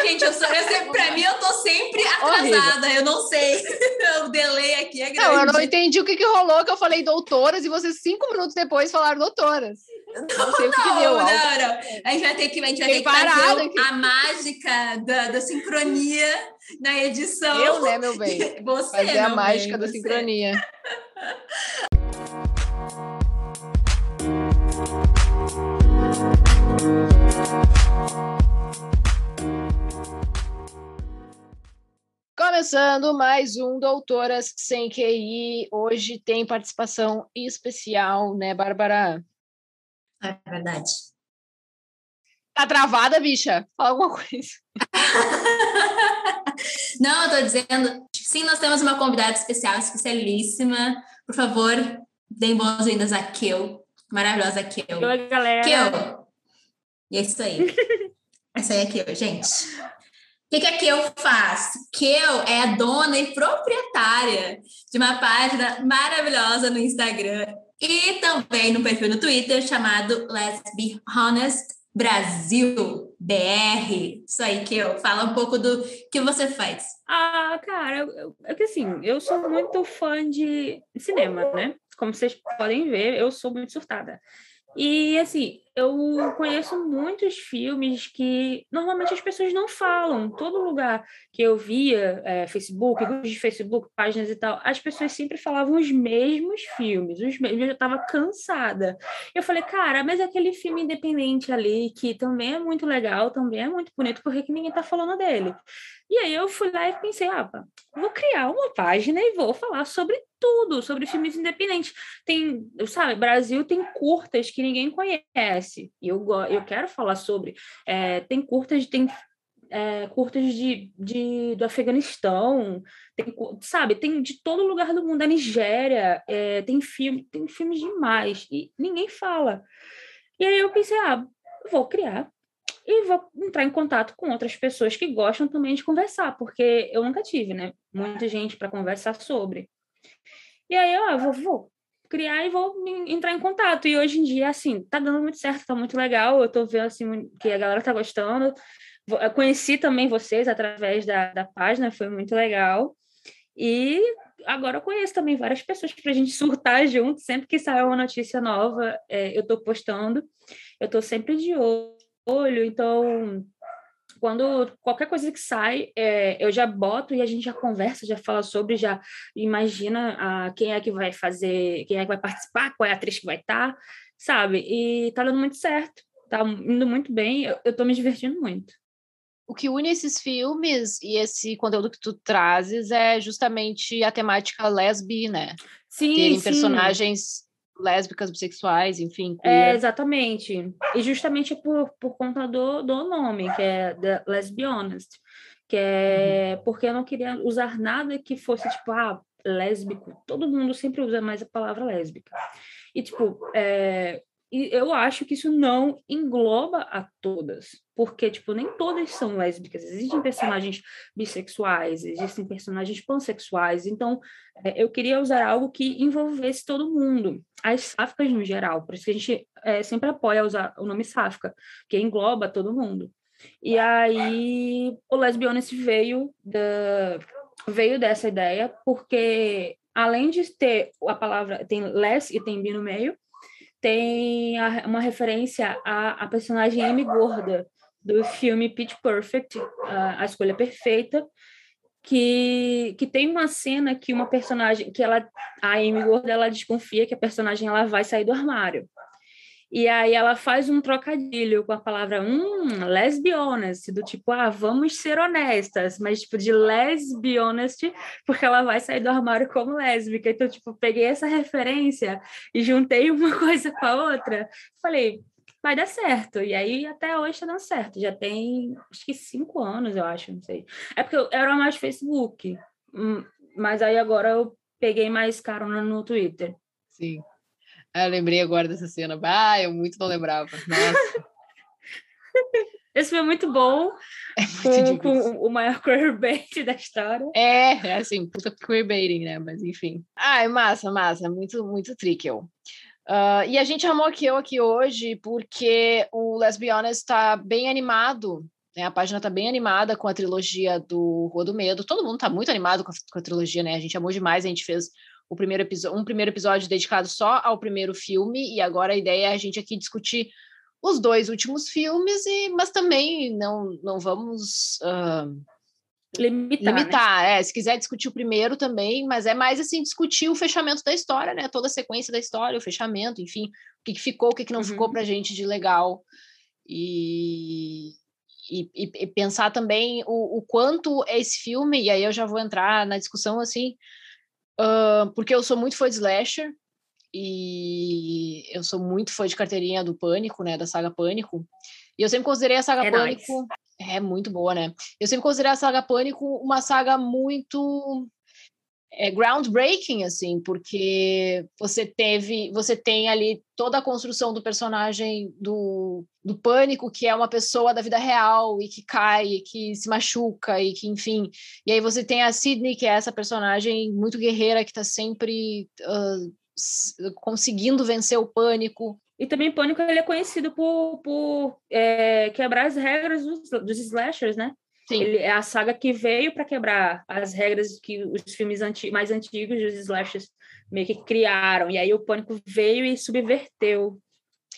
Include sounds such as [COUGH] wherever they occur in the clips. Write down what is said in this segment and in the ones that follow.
Ai, gente, eu, sou, eu sempre, pra mim, eu tô sempre atrasada. Horrível. Eu não sei. [LAUGHS] o delay aqui é grande. Não, eu não entendi o que, que rolou, que eu falei doutoras e vocês cinco minutos depois falaram doutoras. Não, não, sei o que, que deu. Não, não. A gente vai ter que, a gente vai ter que fazer aqui. a mágica da, da sincronia na edição. Eu, né, meu bem? [LAUGHS] Você, Fazer a mágica bem, da você. sincronia. [LAUGHS] Começando mais um Doutoras Sem QI. Hoje tem participação especial, né, Bárbara? É verdade. Tá travada, bicha? Fala alguma coisa. [LAUGHS] Não, eu tô dizendo, sim, nós temos uma convidada especial, especialíssima. Por favor, deem boas-vindas a Keu, maravilhosa Keu. Oi, galera. Keu. E é isso aí. [LAUGHS] Essa aí é a Keu, gente. O que, que a Keu faz? Keu é a dona e proprietária de uma página maravilhosa no Instagram e também no perfil no Twitter chamado Let's Be Honest Brasil BR. Isso aí, Keu. Fala um pouco do que você faz. Ah, cara, é que assim, eu sou muito fã de cinema, né? Como vocês podem ver, eu sou muito surtada. E, assim, eu conheço muitos filmes que normalmente as pessoas não falam. Todo lugar que eu via, é, Facebook, grupos de Facebook, páginas e tal, as pessoas sempre falavam os mesmos filmes, os mesmos. Eu estava cansada. Eu falei, cara, mas aquele filme independente ali, que também é muito legal, também é muito bonito, por que ninguém está falando dele? E aí eu fui lá e pensei, ah, vou criar uma página e vou falar sobre tudo, sobre filmes independentes. Tem, sabe, Brasil tem curtas que ninguém conhece. E eu, eu quero falar sobre. É, tem curtas, tem é, curtas de, de, do Afeganistão, tem, sabe, tem de todo lugar do mundo, da Nigéria, é, tem filme, tem filmes demais, e ninguém fala. E aí eu pensei, ah, vou criar e vou entrar em contato com outras pessoas que gostam também de conversar, porque eu nunca tive, né? Muita gente para conversar sobre. E aí eu ah, vou, vou, criar e vou entrar em contato. E hoje em dia, assim, tá dando muito certo, tá muito legal. Eu tô vendo, assim, que a galera tá gostando. Eu conheci também vocês através da, da página, foi muito legal. E agora eu conheço também várias pessoas para a gente [LAUGHS] surtar junto. Sempre que sai uma notícia nova, é, eu estou postando. Eu estou sempre de olho olho, então quando qualquer coisa que sai, é, eu já boto e a gente já conversa, já fala sobre, já imagina a, quem é que vai fazer, quem é que vai participar, qual é a atriz que vai estar, tá, sabe? E tá dando muito certo, tá indo muito bem, eu, eu tô me divertindo muito. O que une esses filmes e esse conteúdo que tu trazes é justamente a temática lesbi, né? Sim, Terem sim. personagens lésbicas, bissexuais, enfim. Queer. É, exatamente. E justamente por, por conta do, do nome, que é The Lesbianist, que é uhum. porque eu não queria usar nada que fosse tipo, ah, lésbico. Todo mundo sempre usa mais a palavra lésbica. E, tipo, é, e eu acho que isso não engloba a todas, porque, tipo, nem todas são lésbicas. Existem personagens bissexuais, existem personagens pansexuais. Então, é, eu queria usar algo que envolvesse todo mundo, as sáficas no geral. Por isso que a gente é, sempre apoia usar o nome sáfica, que engloba todo mundo. E aí, o Lesbionist veio, da, veio dessa ideia, porque além de ter a palavra, tem les e tem bi no meio, tem a, uma referência à, à personagem Amy Gorda, do filme Pitch Perfect, a, a Escolha Perfeita, que, que tem uma cena que uma personagem, que ela, a Amy Gorda, ela desconfia que a personagem ela vai sair do armário. E aí ela faz um trocadilho com a palavra hum, honest, do tipo, ah, vamos ser honestas, mas tipo de honest, porque ela vai sair do armário como lésbica. Então, tipo, peguei essa referência e juntei uma [LAUGHS] coisa com a outra. Falei, vai dar certo. E aí até hoje tá dando certo. Já tem acho que cinco anos, eu acho, não sei. É porque eu era mais Facebook, hum, mas aí agora eu peguei mais carona no Twitter. Sim. Ah, eu lembrei agora dessa cena. Ah, eu muito não lembrava. Nossa. [LAUGHS] Esse foi muito bom. É muito com, com, o maior [LAUGHS] queerbait da história. É, é assim, puta queerbaiting, né? Mas enfim. Ah, é massa, massa. Muito, muito trickle. Uh, e a gente chamou aqui eu aqui hoje porque o Let's Be Honest está bem animado Né? A página tá bem animada com a trilogia do Rua do Medo. Todo mundo tá muito animado com a, com a trilogia, né? A gente amou demais, a gente fez o primeiro episódio, um primeiro episódio dedicado só ao primeiro filme, e agora a ideia é a gente aqui discutir os dois últimos filmes, e, mas também não, não vamos uh, limitar. limitar né? é, se quiser discutir o primeiro também, mas é mais assim, discutir o fechamento da história, né? Toda a sequência da história, o fechamento, enfim, o que, que ficou, o que, que não uhum. ficou pra gente de legal. E, e, e, pensar também o, o, quanto esse filme, e aí eu já vou entrar na discussão assim, uh, porque eu sou muito fã de slasher, e eu sou muito fã de carteirinha do Pânico, né, da saga Pânico, e eu sempre considerei a saga é Pânico... Nice. É muito boa, né? Eu sempre considerei a saga Pânico uma saga muito é groundbreaking assim, porque você teve, você tem ali toda a construção do personagem do, do pânico, que é uma pessoa da vida real e que cai, e que se machuca e que, enfim. E aí você tem a Sidney, que é essa personagem muito guerreira que está sempre uh, conseguindo vencer o pânico. E também Pânico ele é conhecido por, por é, quebrar as regras dos, dos slashers, né? Sim. Ele é a saga que veio para quebrar as regras que os filmes anti mais antigos dos slashers meio que criaram. E aí o Pânico veio e subverteu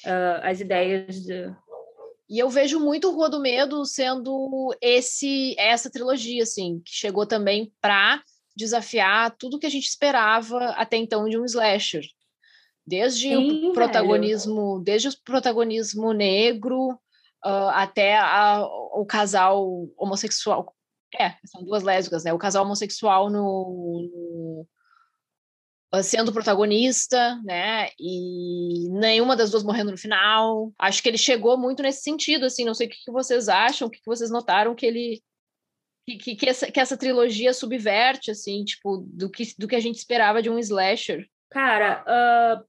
uh, as ideias de... E eu vejo muito Rua do Medo sendo esse essa trilogia, assim, que chegou também para desafiar tudo que a gente esperava até então de um slasher. Desde Sim, o protagonismo, velho. desde o protagonismo negro, uh, até a, o casal homossexual. É, são duas lésbicas, né? O casal homossexual no, no sendo protagonista, né? E nenhuma das duas morrendo no final. Acho que ele chegou muito nesse sentido, assim. Não sei o que, que vocês acham, o que, que vocês notaram que ele que, que, essa, que essa trilogia subverte, assim, tipo, do que, do que a gente esperava de um slasher. Cara, uh,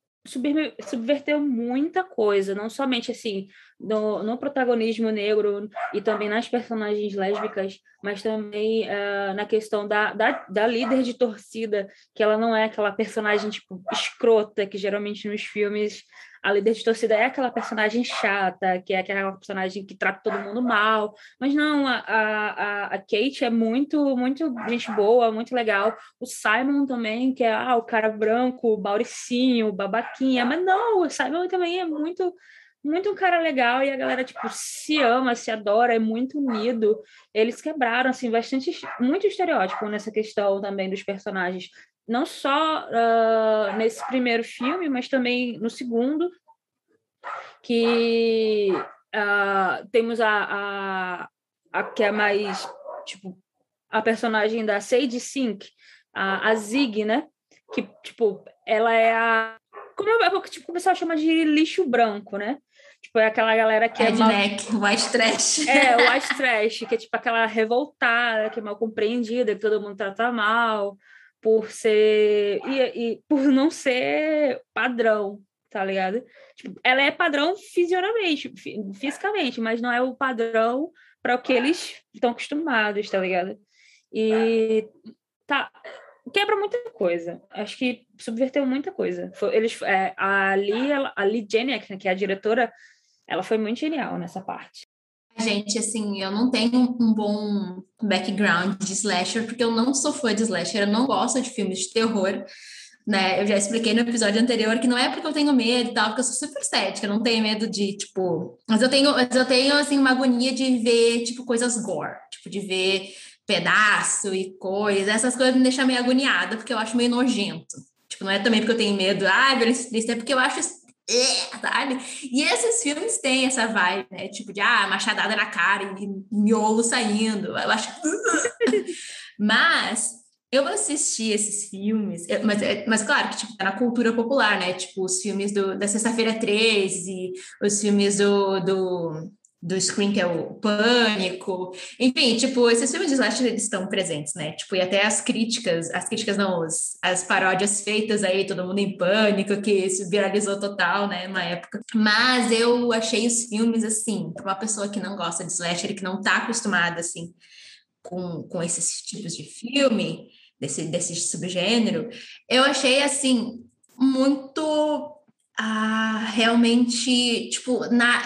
subverteu muita coisa, não somente assim no, no, protagonismo negro e também nas personagens lésbicas, mas também uh, na questão da, da, da, líder de torcida, que ela não é aquela personagem tipo escrota que geralmente nos filmes a líder de torcida é aquela personagem chata, que é aquela personagem que trata todo mundo mal, mas não, a, a, a Kate é muito, muito gente boa, muito legal. O Simon também, que é ah, o cara branco, bauricinho, babaquinha, mas não, o Simon também é muito muito um cara legal e a galera tipo se ama, se adora, é muito unido. Eles quebraram assim bastante muito estereótipo nessa questão também dos personagens não só uh, nesse primeiro filme, mas também no segundo, que uh, temos a, a, a, que é mais, tipo, a personagem da Sage Sink, a, a Zig, né? Que, tipo, ela é a... Como é, tipo, o pessoal chama de lixo branco, né? Tipo, é aquela galera que Redneck, é mal... white trash. É, white trash, que é tipo aquela revoltada, que é mal compreendida, que todo mundo trata mal, por ser e, e, por não ser padrão, tá ligado? Tipo, ela é padrão fisionamente, fisicamente, mas não é o padrão para o que eles estão acostumados, tá ligado? E tá quebra muita coisa. Acho que subverteu muita coisa. Foi, eles é, a Lee, a Lee Jeniak, né, que é a diretora, ela foi muito genial nessa parte. Gente, assim, eu não tenho um bom background de slasher, porque eu não sou fã de slasher, eu não gosto de filmes de terror, né? Eu já expliquei no episódio anterior que não é porque eu tenho medo e tal, porque eu sou super cética, eu não tenho medo de, tipo... Mas eu tenho, mas eu tenho, assim, uma agonia de ver, tipo, coisas gore, tipo, de ver pedaço e coisa, essas coisas me deixam meio agoniada, porque eu acho meio nojento. Tipo, não é também porque eu tenho medo, ah, violência é porque eu acho é, sabe? E esses filmes têm essa vibe, né? Tipo de, ah, machadada na cara e miolo saindo. Eu acho... [LAUGHS] mas eu assisti esses filmes, mas, mas claro que tipo, tá na cultura popular, né? Tipo, os filmes do, da Sexta-feira 13, os filmes do, do do Scream, que é o Pânico. Enfim, tipo, esses filmes de slasher eles estão presentes, né? Tipo, e até as críticas, as críticas não, as, as paródias feitas aí, todo mundo em pânico, que se viralizou total, né, na época. Mas eu achei os filmes, assim, para uma pessoa que não gosta de slasher, que não tá acostumada, assim, com, com esses tipos de filme, desse, desse subgênero, eu achei, assim, muito... Ah, realmente, tipo, na,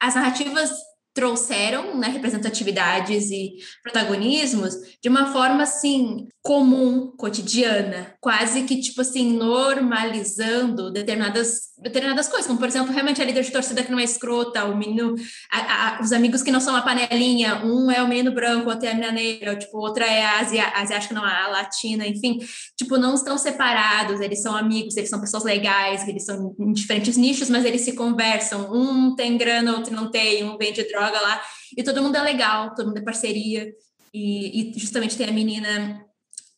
as narrativas trouxeram né, representatividades e protagonismos de uma forma assim comum, cotidiana, quase que tipo assim normalizando determinadas determinadas coisas, como por exemplo realmente a líder de torcida que não é escrota, o menino, a, a, os amigos que não são uma panelinha, um é o menino branco, outro é a menina negra, tipo outra é a asia, asiática, não a latina, enfim, tipo não estão separados, eles são amigos, eles são pessoas legais, eles são em diferentes nichos, mas eles se conversam, um tem grana, outro não tem, um vende droga lá, e todo mundo é legal, todo mundo é parceria, e, e justamente tem a menina,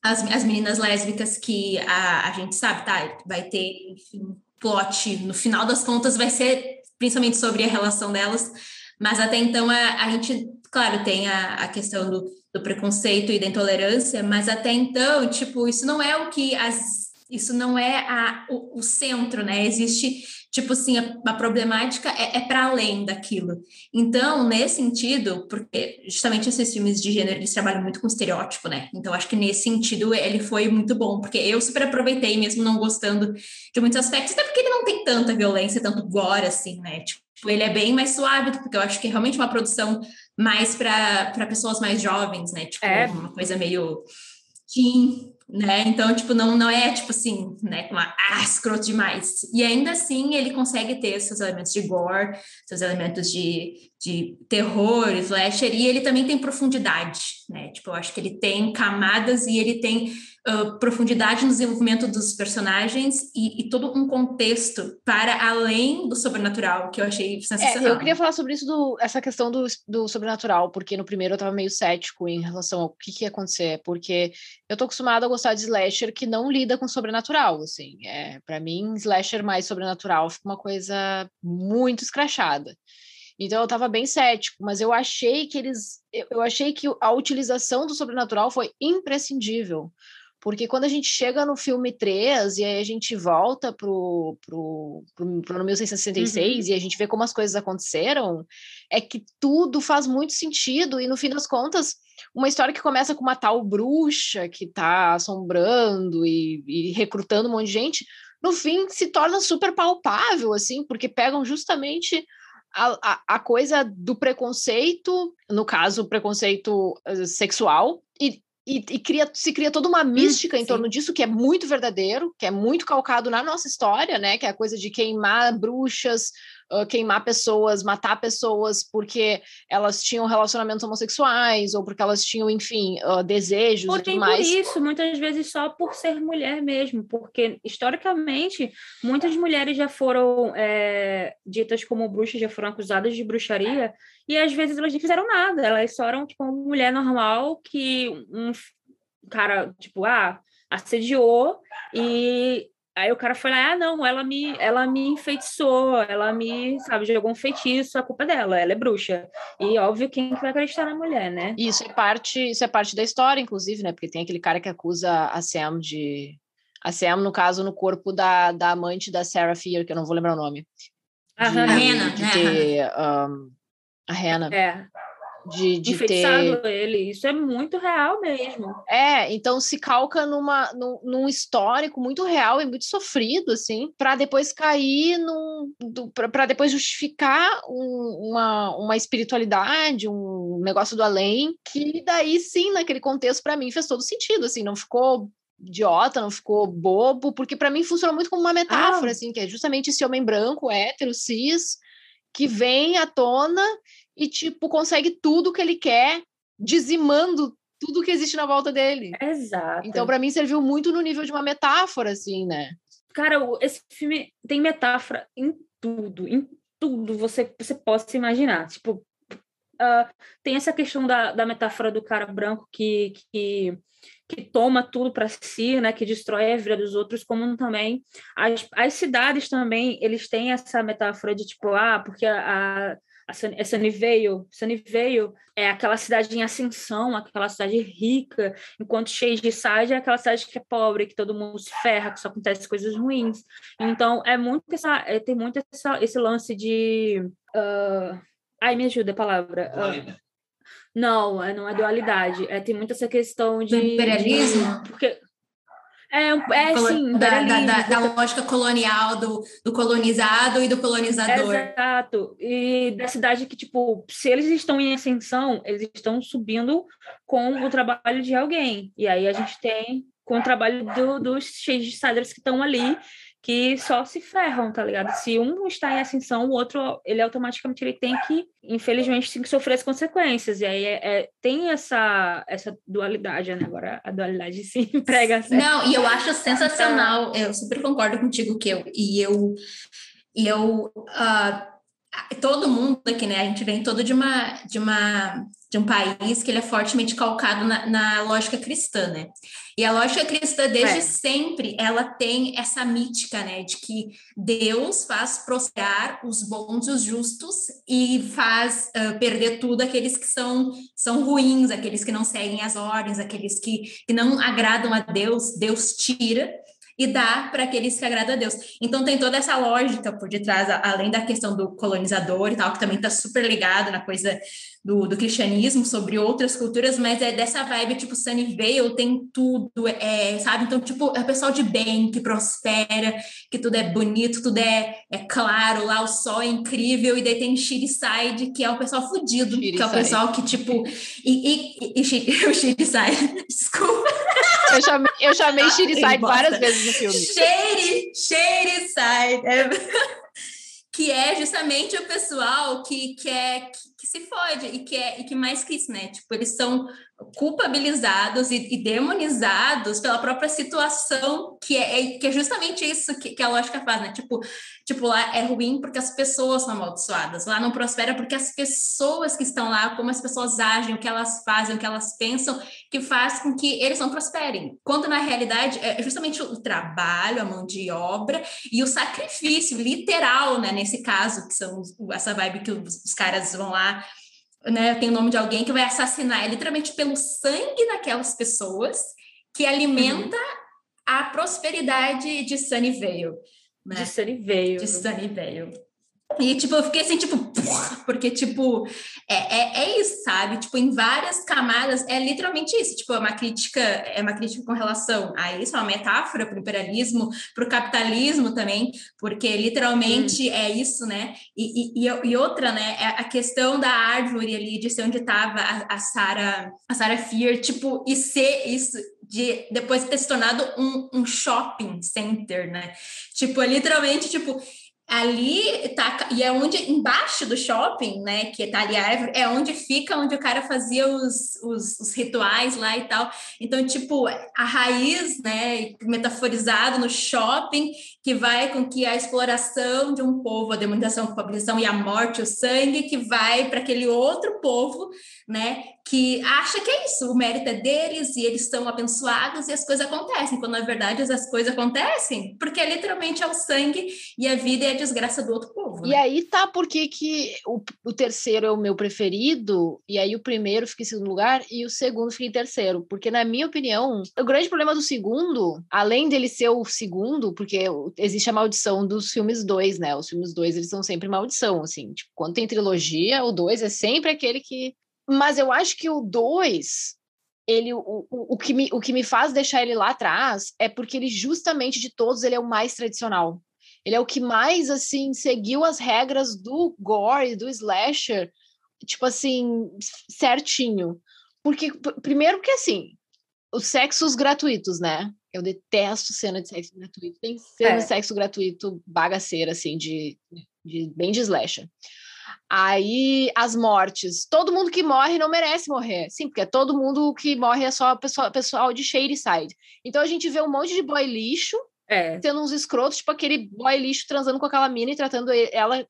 as, as meninas lésbicas que a, a gente sabe, tá, vai ter, enfim, plot, no final das contas, vai ser principalmente sobre a relação delas, mas até então a, a gente, claro, tem a, a questão do, do preconceito e da intolerância, mas até então, tipo, isso não é o que as isso não é a, o, o centro, né? Existe tipo assim, a, a problemática é, é para além daquilo. Então, nesse sentido, porque justamente esses filmes de gênero, eles trabalham muito com estereótipo, né? Então, acho que nesse sentido ele foi muito bom, porque eu super aproveitei, mesmo não gostando de muitos aspectos, até porque ele não tem tanta violência, tanto gore, assim, né? Tipo, ele é bem mais suave, porque eu acho que é realmente uma produção mais para pessoas mais jovens, né? Tipo, é. uma coisa meio teen, né? Então, tipo, não, não é, tipo assim, né, uma ah, escroto demais. E ainda assim, ele consegue ter seus elementos de gore, seus elementos de, de terror, slasher, e ele também tem profundidade, né? Tipo, eu acho que ele tem camadas e ele tem uh, profundidade no desenvolvimento dos personagens e, e, todo um contexto para além do sobrenatural, que eu achei sensacional. É, eu queria falar sobre isso, do, essa questão do, do sobrenatural, porque no primeiro eu estava meio cético em relação ao que, que ia acontecer, porque eu tô acostumada a gostar de slasher que não lida com sobrenatural, assim. É, para mim, slasher mais sobrenatural fica uma coisa muito escrachada. Então eu estava bem cético, mas eu achei que eles, eu achei que a utilização do sobrenatural foi imprescindível, porque quando a gente chega no filme 3 e aí a gente volta pro, pro, pro, pro 1666 uhum. e a gente vê como as coisas aconteceram, é que tudo faz muito sentido e no fim das contas, uma história que começa com uma tal bruxa que tá assombrando e, e recrutando um monte de gente, no fim se torna super palpável, assim, porque pegam justamente a, a, a, coisa do preconceito, no caso, preconceito uh, sexual, e, e, e, cria, se cria toda uma mística hum, em torno disso, que é muito verdadeiro, que é muito calcado na nossa história, né? Que é a coisa de queimar bruxas, uh, queimar pessoas, matar pessoas porque elas tinham relacionamentos homossexuais ou porque elas tinham, enfim, uh, desejos ou e tudo mais. por isso, muitas vezes só por ser mulher mesmo, porque historicamente muitas mulheres já foram é, ditas como bruxas, já foram acusadas de bruxaria e às vezes elas não fizeram nada, elas só eram tipo uma mulher normal que um cara, tipo, ah, assediou e Aí o cara foi lá, ah, não, ela me, ela me enfeitiçou, ela me, sabe, jogou um feitiço, a culpa é dela, ela é bruxa. E óbvio, quem que vai acreditar na mulher, né? Isso é parte, isso é parte da história, inclusive, né? Porque tem aquele cara que acusa a Sam de. A Sam, no caso, no corpo da, da amante da Sarah Fear, que eu não vou lembrar o nome. A Hannah. De, de ter. Um, a Hannah. É de, de ter ele. Isso é muito real mesmo. É, então se calca numa, num, num histórico muito real e muito sofrido, assim, para depois cair num. para depois justificar um, uma, uma espiritualidade, um negócio do além, que daí sim, naquele contexto, para mim, fez todo sentido, assim, não ficou idiota, não ficou bobo, porque para mim funciona muito como uma metáfora, ah. assim, que é justamente esse homem branco, hétero, cis, que vem à tona e, tipo, consegue tudo que ele quer, dizimando tudo que existe na volta dele. Exato. Então, para mim, serviu muito no nível de uma metáfora, assim, né? Cara, esse filme tem metáfora em tudo, em tudo você, você possa imaginar. Tipo, uh, tem essa questão da, da metáfora do cara branco que, que, que toma tudo para si, né, que destrói a vida dos outros, como também as, as cidades também, eles têm essa metáfora de tipo, ah, porque a, a a Sunnyvale. Sunnyvale é aquela cidade em ascensão, aquela cidade rica, enquanto Shadyside é aquela cidade que é pobre, que todo mundo se ferra, que só acontece coisas ruins. Então, é muito essa, é, tem muito essa, esse lance de... Uh, ai, me ajuda a palavra. Uh, não, é, não é dualidade. É, tem muito essa questão de... Do imperialismo? De, porque É, é sim, da, da, da, da, lógica colonial do, do colonizado e do colonizador. Exato. E da cidade que, tipo, se eles estão em ascensão, eles estão subindo com o trabalho de alguém. E aí a gente tem com o trabalho do, dos cheios de que estão ali que só se ferram, tá ligado? Se um está em ascensão, o outro, ele automaticamente ele tem que, infelizmente, tem que sofrer as consequências. E aí é, é tem essa, essa dualidade, né? Agora a dualidade se [LAUGHS] emprega. Certo? Não, e eu acho sensacional, eu super concordo contigo que eu, e eu, e eu, uh, todo mundo aqui, né? A gente vem todo de uma, de uma de um país que ele é fortemente calcado na, na lógica cristã, né? E a lógica cristã, desde é. sempre, ela tem essa mítica, né? De que Deus faz prosperar os bons e os justos e faz uh, perder tudo aqueles que são, são ruins, aqueles que não seguem as ordens, aqueles que, que não agradam a Deus, Deus tira e dá para aqueles que agradam a Deus. Então tem toda essa lógica por detrás, além da questão do colonizador e tal, que também está super ligado na coisa do, do, cristianismo, sobre outras culturas, mas é dessa vibe, tipo, Sunnyvale tem tudo, é, sabe? Então, tipo, é o pessoal de bem, que prospera, que tudo é bonito, tudo é, é claro, lá o sol é incrível, e daí tem Shiriside, que é o pessoal fudido, que é o pessoal que, tipo... E, e, e, e [LAUGHS] o Shiriside, [LAUGHS] desculpa. Eu chamei, eu chamei Shiriside várias vezes no filme. Shiriside. É [LAUGHS] que é justamente o pessoal que, que, é, que, se fode e que, é, e que mais que isso, né? Tipo, eles são culpabilizados e, e demonizados pela própria situação, que é, é, que é justamente isso que, que a lógica faz, né? Tipo, tipo, lá é ruim porque as pessoas são amaldiçoadas, lá não prospera porque as pessoas que estão lá, como as pessoas agem, o que elas fazem, o que elas pensam, que faz com que eles não prosperem. Quando na realidade é justamente o trabalho, a mão de obra e o sacrifício literal, né? Nesse caso, que são essa vibe que os, os caras vão lá né, tem o nome de alguém que vai assassinar é literalmente pelo sangue daquelas pessoas que alimenta uhum. a prosperidade de Sunnyvale. Né? De Sunnyvale. De Sunnyvale. E, tipo, eu fiquei assim, tipo, porque, tipo, é, é, é, isso, sabe? Tipo, em várias camadas, é literalmente isso. Tipo, é uma crítica, é uma crítica com relação a isso, é uma metáfora para o imperialismo, para o capitalismo também, porque literalmente hum. é isso, né? E, e, e, outra, né, é a questão da árvore ali, de ser onde estava a, a Sarah, a Sarah Fear, tipo, e ser isso, de depois ter se tornado um, um shopping center, né? Tipo, é literalmente, tipo, ali tá e é onde embaixo do shopping, né, que tá ali a árvore, é onde fica onde o cara fazia os, os, os, rituais lá e tal. Então, tipo, a raiz, né, metaforizado no shopping, que vai com que a exploração de um povo, a demonização, a culpabilização e a morte, o sangue, que vai para aquele outro povo, né, que acha que é isso, o mérito é deles e eles estão abençoados e as coisas acontecem, quando na verdade as coisas acontecem, porque é literalmente é o sangue e a vida e a desgraça do outro povo. Né? E aí tá porque que o, o terceiro é o meu preferido, e aí o primeiro fica em segundo lugar e o segundo fica em terceiro, porque na minha opinião, o grande problema do segundo, além dele ser o segundo, porque existe a maldição dos filmes dois, né? Os filmes dois, eles são sempre maldição, assim, tipo, quando tem trilogia, o dois é sempre aquele que mas eu acho que o 2, ele, o, o, o, que me, o que me faz deixar ele lá atrás é porque ele, justamente de todos, ele é o mais tradicional. Ele é o que mais, assim, seguiu as regras do gore, do slasher, tipo assim, certinho. Porque, primeiro que, assim, os sexos gratuitos, né? Eu detesto cena de sexo gratuito. Tem cena é. de sexo gratuito bagaceira, assim, de, de bem de slasher. Aí as mortes. Todo mundo que morre não merece morrer. Sim, porque todo mundo que morre é só pessoal, pessoal de Shadyside. Então a gente vê um monte de boy lixo é. tendo uns escrotos, tipo aquele boy lixo transando com aquela mina e tratando ela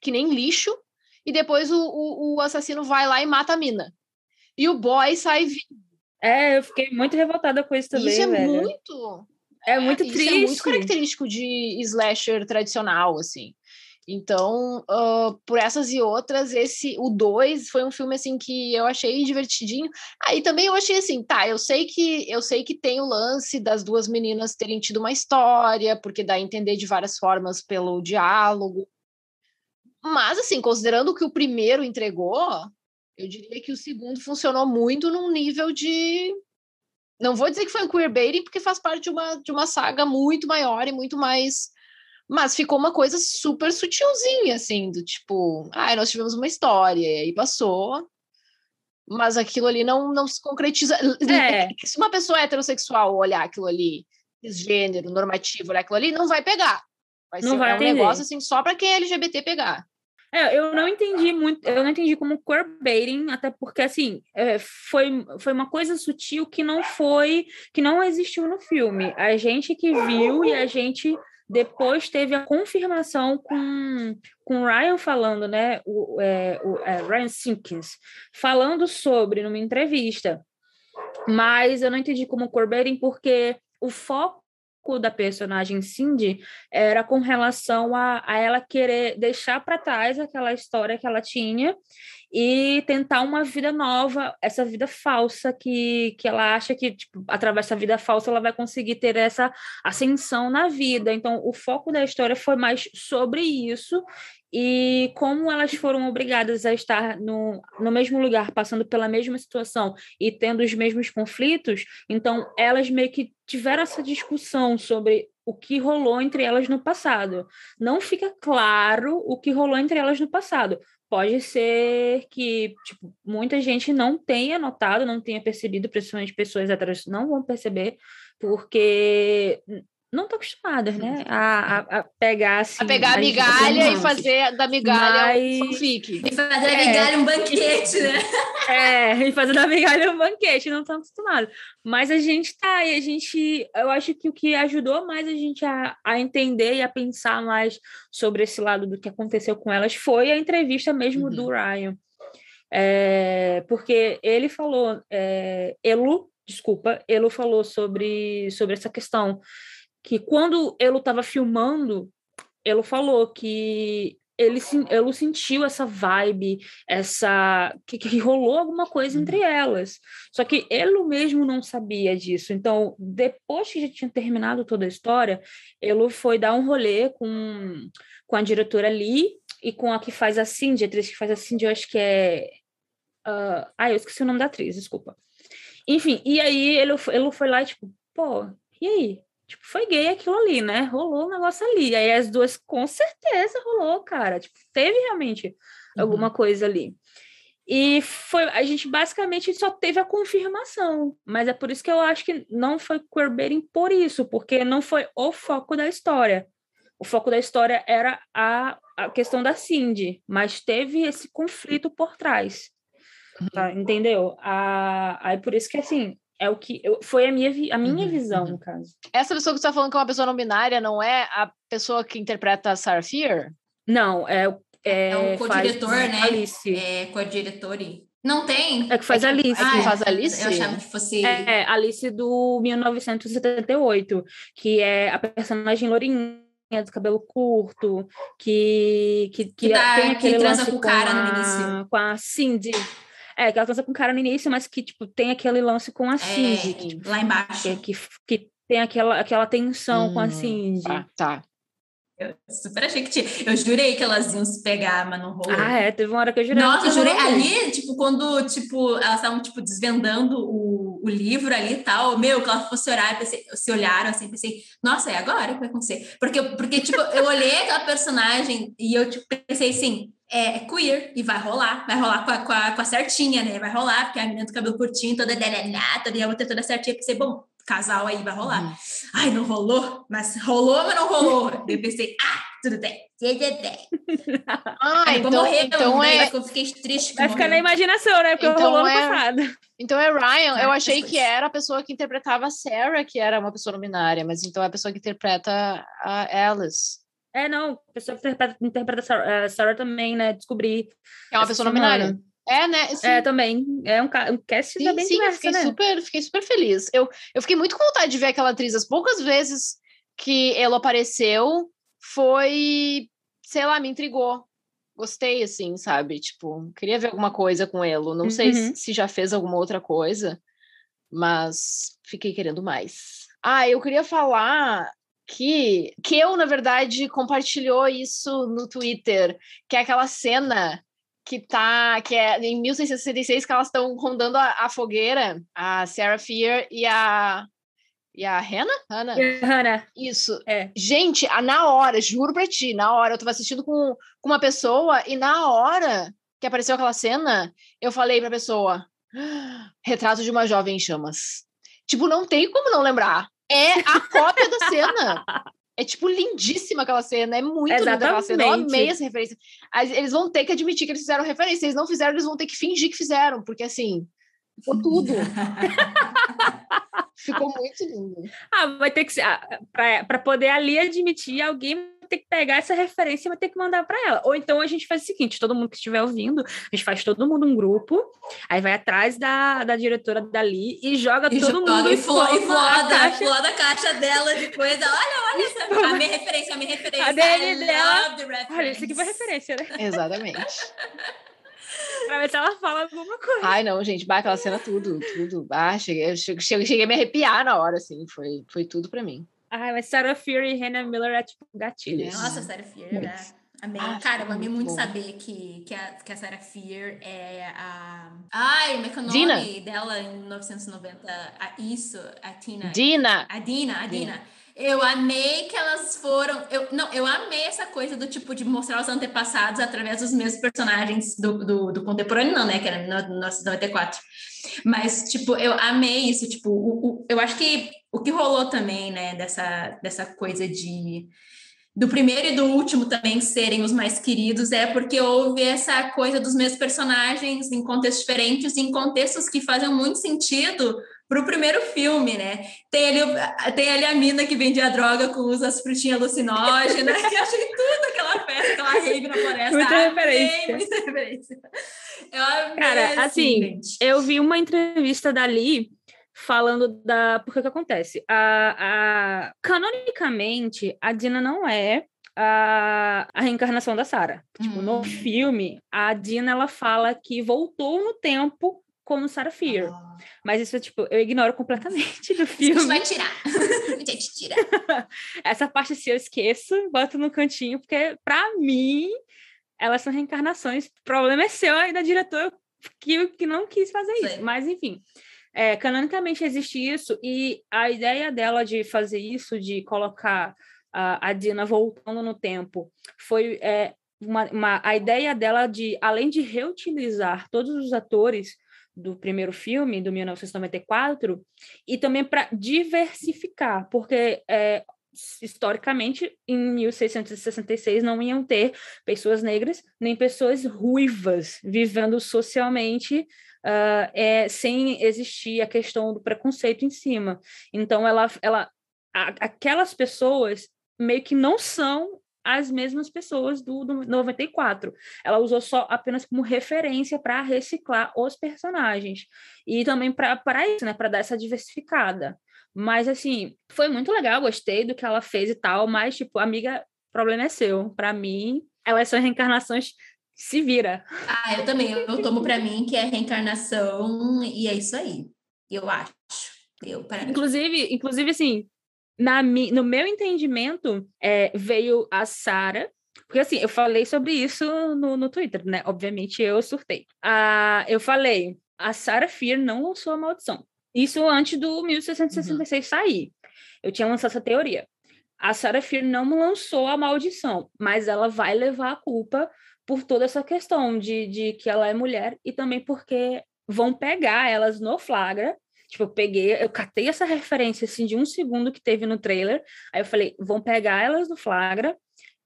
que nem lixo. E depois o, o, o assassino vai lá e mata a mina. E o boy sai vivo. É, eu fiquei muito revoltada com isso também. Isso é velho. muito. É muito triste. Isso é muito característico de slasher tradicional, assim. Então, uh, por essas e outras, esse o 2 foi um filme assim que eu achei divertidinho. Aí também eu achei assim, tá, eu sei que eu sei que tem o lance das duas meninas terem tido uma história, porque dá a entender de várias formas pelo diálogo. Mas assim, considerando que o primeiro entregou, eu diria que o segundo funcionou muito num nível de não vou dizer que foi um queerbaiting, porque faz parte de uma, de uma saga muito maior e muito mais. Mas ficou uma coisa super sutilzinha, assim, do tipo, ah, nós tivemos uma história, e aí passou, mas aquilo ali não, não se concretiza. É. Se uma pessoa heterossexual olhar aquilo ali, gênero, normativo, olhar aquilo ali, não vai pegar. Vai não ser vai é um entender. negócio assim só para quem é LGBT pegar. É, eu não entendi muito, eu não entendi como queerbaiting, até porque assim, é, foi, foi uma coisa sutil que não foi, que não existiu no filme. A gente que viu e a gente depois teve a confirmação com, com o Ryan falando, né? O, é, o é, Ryan Simpkins, falando sobre numa entrevista. Mas eu não entendi como queerbaiting, porque o foco da personagem Cindy era com relação a, a ela querer deixar para trás aquela história que ela tinha e tentar uma vida nova, essa vida falsa que, que ela acha que, tipo, através dessa vida falsa, ela vai conseguir ter essa ascensão na vida. Então, o foco da história foi mais sobre isso e como elas foram obrigadas a estar no, no mesmo lugar, passando pela mesma situação e tendo os mesmos conflitos, então elas meio que tiveram essa discussão sobre o que rolou entre elas no passado. Não fica claro o que rolou entre elas no passado. Pode ser que tipo, muita gente não tenha notado, não tenha percebido, principalmente pessoas atrás não vão perceber, porque não estão acostumadas, né? A, a, a, pegar assim. A pegar a migalha e fazer da migalha Mas... um fanfic. E fazer da é. migalha um banquete, né? [LAUGHS] É, e fazer da migalha um banquete, não estão acostumados. Mas a gente tá, e a gente. Eu acho que o que ajudou mais a gente a, a entender e a pensar mais sobre esse lado do que aconteceu com elas foi a entrevista mesmo uhum. do Ryan. É, porque ele falou, é, Elu, desculpa, Elu falou sobre, sobre essa questão que quando ele estava filmando, ele falou que ele, ele sentiu essa vibe, essa que, que, rolou alguma coisa entre uhum. elas. Só que ele mesmo não sabia disso. Então, depois que já tinha terminado toda a história, ele foi dar um rolê com, com a diretora Lee e com a que faz a Cindy, a atriz que faz a Cindy, eu acho que é. Uh... Ah, eu esqueci o nome da atriz, desculpa. Enfim, e aí ele, ele foi lá e tipo, pô, e aí? Tipo, foi gay aquilo ali, né? Rolou um negócio ali. Aí as duas, com certeza, rolou, cara. Tipo, teve realmente uhum. alguma coisa ali. E foi, a gente basicamente só teve a confirmação, mas é por isso que eu acho que não foi queerbaiting por isso, porque não foi o foco da história. O foco da história era a, a questão da Cindy, mas teve esse conflito por trás. Tá, entendeu? A, aí por isso que assim, é o que eu, foi a minha, a minha uhum, visão, uhum. no caso. Essa pessoa que você está falando que é uma pessoa não binária não é a pessoa que interpreta a Sarah Fear? Não, é, é, é o co-diretor, né? Alice. É co-diretor. Não tem. É que faz é que, Alice. Ah, que faz Alice? Eu achava que fosse. É, Alice do 1978, que é a personagem Lourinha do cabelo curto, que, que, que, que dá, tem aquele que transa com o cara a, no início. Com a Cindy. É, que ela transa com o cara no início, mas que, tipo, tem aquele lance com a é, Cindy. Tipo, lá embaixo. Que, que, que, tem aquela, aquela tensão hum, com a hum, Cindy. Tá, tá. Eu super achei que tinha. Eu jurei que elas iam se pegar, mas não rolou. Ah, é, teve uma hora que eu jurei. Nossa, eu jurei. Ali, tipo, quando, tipo, elas estavam, tipo, desvendando o, o livro ali e tal, meu, que elas fossem orar, pensei, se olharam assim, pensei, nossa, é agora que vai acontecer. Porque, porque tipo, eu olhei aquela personagem e eu, tipo, pensei assim, é, é, queer e vai rolar, vai rolar com a, com a, com a certinha, né? Vai rolar, porque a menina do cabelo curtinho, toda delelhada, e a outra toda certinha, pensei, bom, casal aí vai rolar. Uhum. Ai, não rolou, mas rolou, mas não rolou. eu pensei, ah, tudo bem. [LAUGHS] Ah, Aí, então, morrer, então é... eu fiquei triste. Vai ficar na imaginação, né? Porque então rolou é... no passado. Então é Ryan. Eu achei que era a pessoa que interpretava a Sarah, que era uma pessoa não binária, mas então é a pessoa que interpreta a Alice. É, não, a pessoa que interpreta, interpreta a Sarah, Sarah também, né? Descobri. É uma pessoa não binária. É, né? Sim. É, também. É um, um cast sim, bem sim, diverso, fiquei né? super, fiquei super feliz. Eu, eu fiquei muito com vontade de ver aquela atriz. As poucas vezes que ela apareceu, foi, sei lá, me intrigou. Gostei, assim, sabe? Tipo, queria ver alguma coisa com ele. Não uhum. sei se, se já fez alguma outra coisa, mas fiquei querendo mais. Ah, eu queria falar que, que eu, na verdade, compartilhou isso no Twitter, que é aquela cena que tá, que é em 1666 que elas estão rondando a, a, fogueira, a Sarah Fear e a e a Hannah? Hannah. Hannah. Isso. É. Gente, na hora, juro pra ti, na hora, eu tava assistindo com, com uma pessoa e na hora que apareceu aquela cena, eu falei pra pessoa: ah, retrato de uma jovem em chamas. Tipo, não tem como não lembrar. É a cópia da cena. [LAUGHS] É, tipo, lindíssima aquela cena. É muito Exatamente. linda aquela cena. Eu amei essa referência. Eles vão ter que admitir que eles fizeram referência. Se eles não fizeram, eles vão ter que fingir que fizeram. Porque, assim, ficou tudo. [LAUGHS] ficou muito lindo. Ah, vai ter que ser... Ah, Para poder ali admitir, alguém ter que pegar essa referência e vai ter que mandar para ela. Ou então a gente faz o seguinte: todo mundo que estiver ouvindo, a gente faz todo mundo um grupo, aí vai atrás da, da diretora dali e joga e todo joga, mundo. E floda, floda a caixa dela de coisa. Olha, olha essa, a minha referência, a minha referência. A dele dela. Olha, isso aqui foi referência, né? Exatamente. [LAUGHS] pra ver se ela fala alguma coisa. Ai, não, gente, aquela cena tudo, tudo. Ah, cheguei, cheguei, cheguei a me arrepiar na hora, assim, foi, foi tudo pra mim. Ai, mas Sarah Fury e Hannah Miller é tipo gatilho. Nossa, Sarah Fury, né? Amei. Ah, Cara, eu amei muito bom. saber que, que, a, que a Sarah Fear é a. Ai, como é que é o nome Dina. dela em 1990? A, isso, a Tina. Dina. A Dina, a Dina. Dina. Eu amei que elas foram. Eu, não, eu amei essa coisa do tipo de mostrar os antepassados através dos mesmos personagens do, do, do contemporâneo, não, né? Que era no 1994. Mas, tipo, eu amei isso. Tipo, o, o, eu acho que o que rolou também, né, dessa, dessa coisa de do primeiro e do último também serem os mais queridos é porque houve essa coisa dos mesmos personagens em contextos diferentes, em contextos que fazem muito sentido para o primeiro filme, né? Tem ali, tem ali a mina que vendia droga com as frutinhas alucinógenas, [LAUGHS] que achei tudo aquela festa, aquela [LAUGHS] rave na floresta. Muita referência. Muita referência. Eu Cara, assim, assim eu vi uma entrevista dali falando da. Porque que acontece? A, a... Canonicamente, a Dina não é a, a reencarnação da Sarah. Tipo, no hum. filme, a Dina ela fala que voltou no tempo como Sarah Fear. Ah. Mas isso, tipo, eu ignoro completamente do filme. A gente vai tirar. [LAUGHS] a gente tira. Essa parte, assim, eu esqueço, boto no cantinho, porque, pra mim, elas são reencarnações. O problema é seu aí da diretora que, que não quis fazer Sim. isso. Mas, enfim. É, canonicamente existe isso, e a ideia dela de fazer isso, de colocar a, a Dina voltando no tempo, foi é, uma, uma, a ideia dela de, além de reutilizar todos os atores do primeiro filme, do 1994, e também para diversificar, porque é, historicamente, em 1666, não iam ter pessoas negras nem pessoas ruivas vivendo socialmente uh, é, sem existir a questão do preconceito em cima. Então, ela, ela, a, aquelas pessoas meio que não são as mesmas pessoas do, do 94. Ela usou só apenas como referência para reciclar os personagens e também para isso, né, para dar essa diversificada. Mas assim, foi muito legal, gostei do que ela fez e tal, mas tipo, amiga, o problema é seu. Para mim, elas são reencarnações se vira. Ah, eu também. Eu tomo para mim que é reencarnação e é isso aí. Eu acho. Eu. Inclusive, inclusive, assim, na, no meu entendimento, é, veio a Sara. Porque assim, eu falei sobre isso no, no Twitter, né? Obviamente eu surtei. Ah, eu falei, a Sarah Fear não lançou a maldição. Isso antes do 1666 uhum. sair. Eu tinha lançado essa teoria. A Sarah Fear não lançou a maldição, mas ela vai levar a culpa por toda essa questão de, de que ela é mulher e também porque vão pegar elas no flagra. Tipo, eu peguei, eu catei essa referência assim de um segundo que teve no trailer. Aí eu falei, vão pegar elas no flagra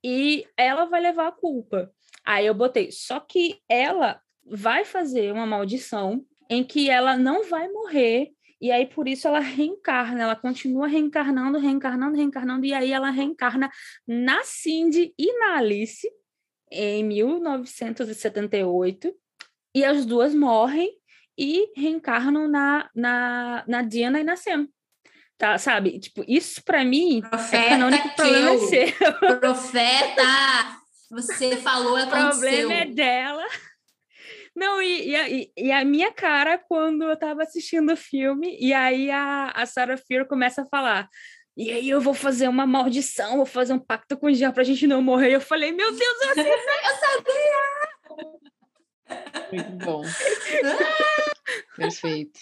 e ela vai levar a culpa. Aí eu botei, só que ela vai fazer uma maldição em que ela não vai morrer e aí por isso ela reencarna, ela continua reencarnando, reencarnando, reencarnando e aí ela reencarna na Cindy e na Alice em 1978 e as duas morrem e reencarnam na, na, na Diana e na Sam. Tá, sabe? Tipo, isso para mim é Profeta é canônico problema é [LAUGHS] seu. Profeta! Você falou, aconteceu. O problema é dela. Não, e, e, e, a minha cara quando eu tava assistindo o filme, e aí a, a Sarah Fear começa a falar: e aí eu vou fazer uma maldição, vou fazer um pacto com o diabo pra gente não morrer. Eu falei, meu Deus, eu, [LAUGHS] eu sabia! Muito bom. Perfeito.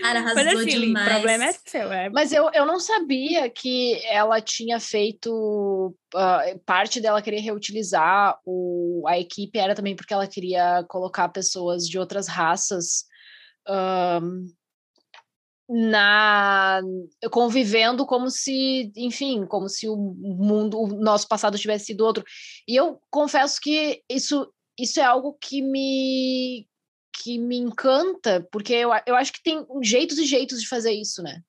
Cara, arrasou Mas assim, o demais. problema é seu. É... Mas eu, eu não sabia que ela tinha feito. ah, parte dela querer reutilizar o, a equipe era também porque ela queria colocar pessoas de outras raças ahn, na convivendo como se, enfim, como se o mundo, o nosso passado tivesse sido outro. E eu confesso que isso, isso é algo que me que me encanta, porque eu, eu acho que tem jeitos e jeitos de fazer isso, né?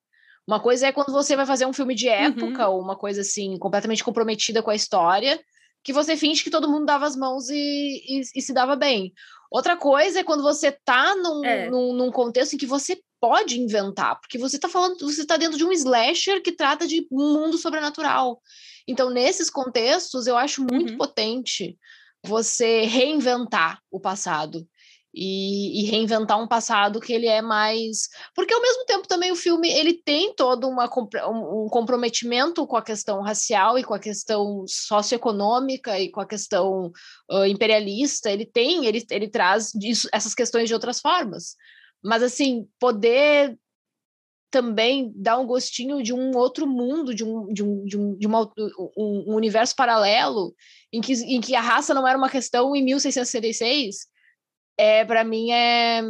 Uma coisa é quando você vai fazer um filme de época, ou uma coisa assim, completamente comprometida com a história, que você finge que todo mundo dava as mãos e, e, e se dava bem. Outra coisa é quando você tá num, É. num, num contexto em que você pode inventar, porque você tá falando, você tá dentro de um slasher que trata de um mundo sobrenatural. Então, nesses contextos, eu acho muito Uhum. potente você reinventar o passado. E, e reinventar um passado que ele é mais porque ao mesmo tempo também o filme ele tem todo uma, um, comprometimento com a questão racial e com a questão socioeconômica e com a questão ah, imperialista ele tem ele, ele traz isso, essas questões de outras formas. Mas assim poder também dar um gostinho de um outro mundo de um, de um, de um, de uma, um, um universo paralelo em que, em que a raça não era uma questão em 1666 é para mim é,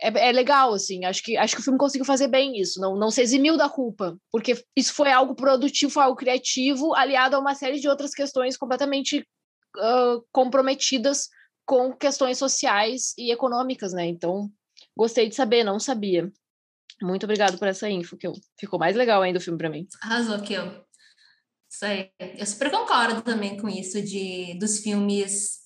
é, é legal assim acho que acho que o filme conseguiu fazer bem isso não não se eximiu da culpa porque isso foi algo produtivo foi algo criativo aliado a uma série de outras questões completamente ah, comprometidas com questões sociais e econômicas né então gostei de saber não sabia muito obrigado por essa info que ficou mais legal ainda o filme para mim Arrasou, Kill. Isso aí. Eu super concordo também com isso de dos filmes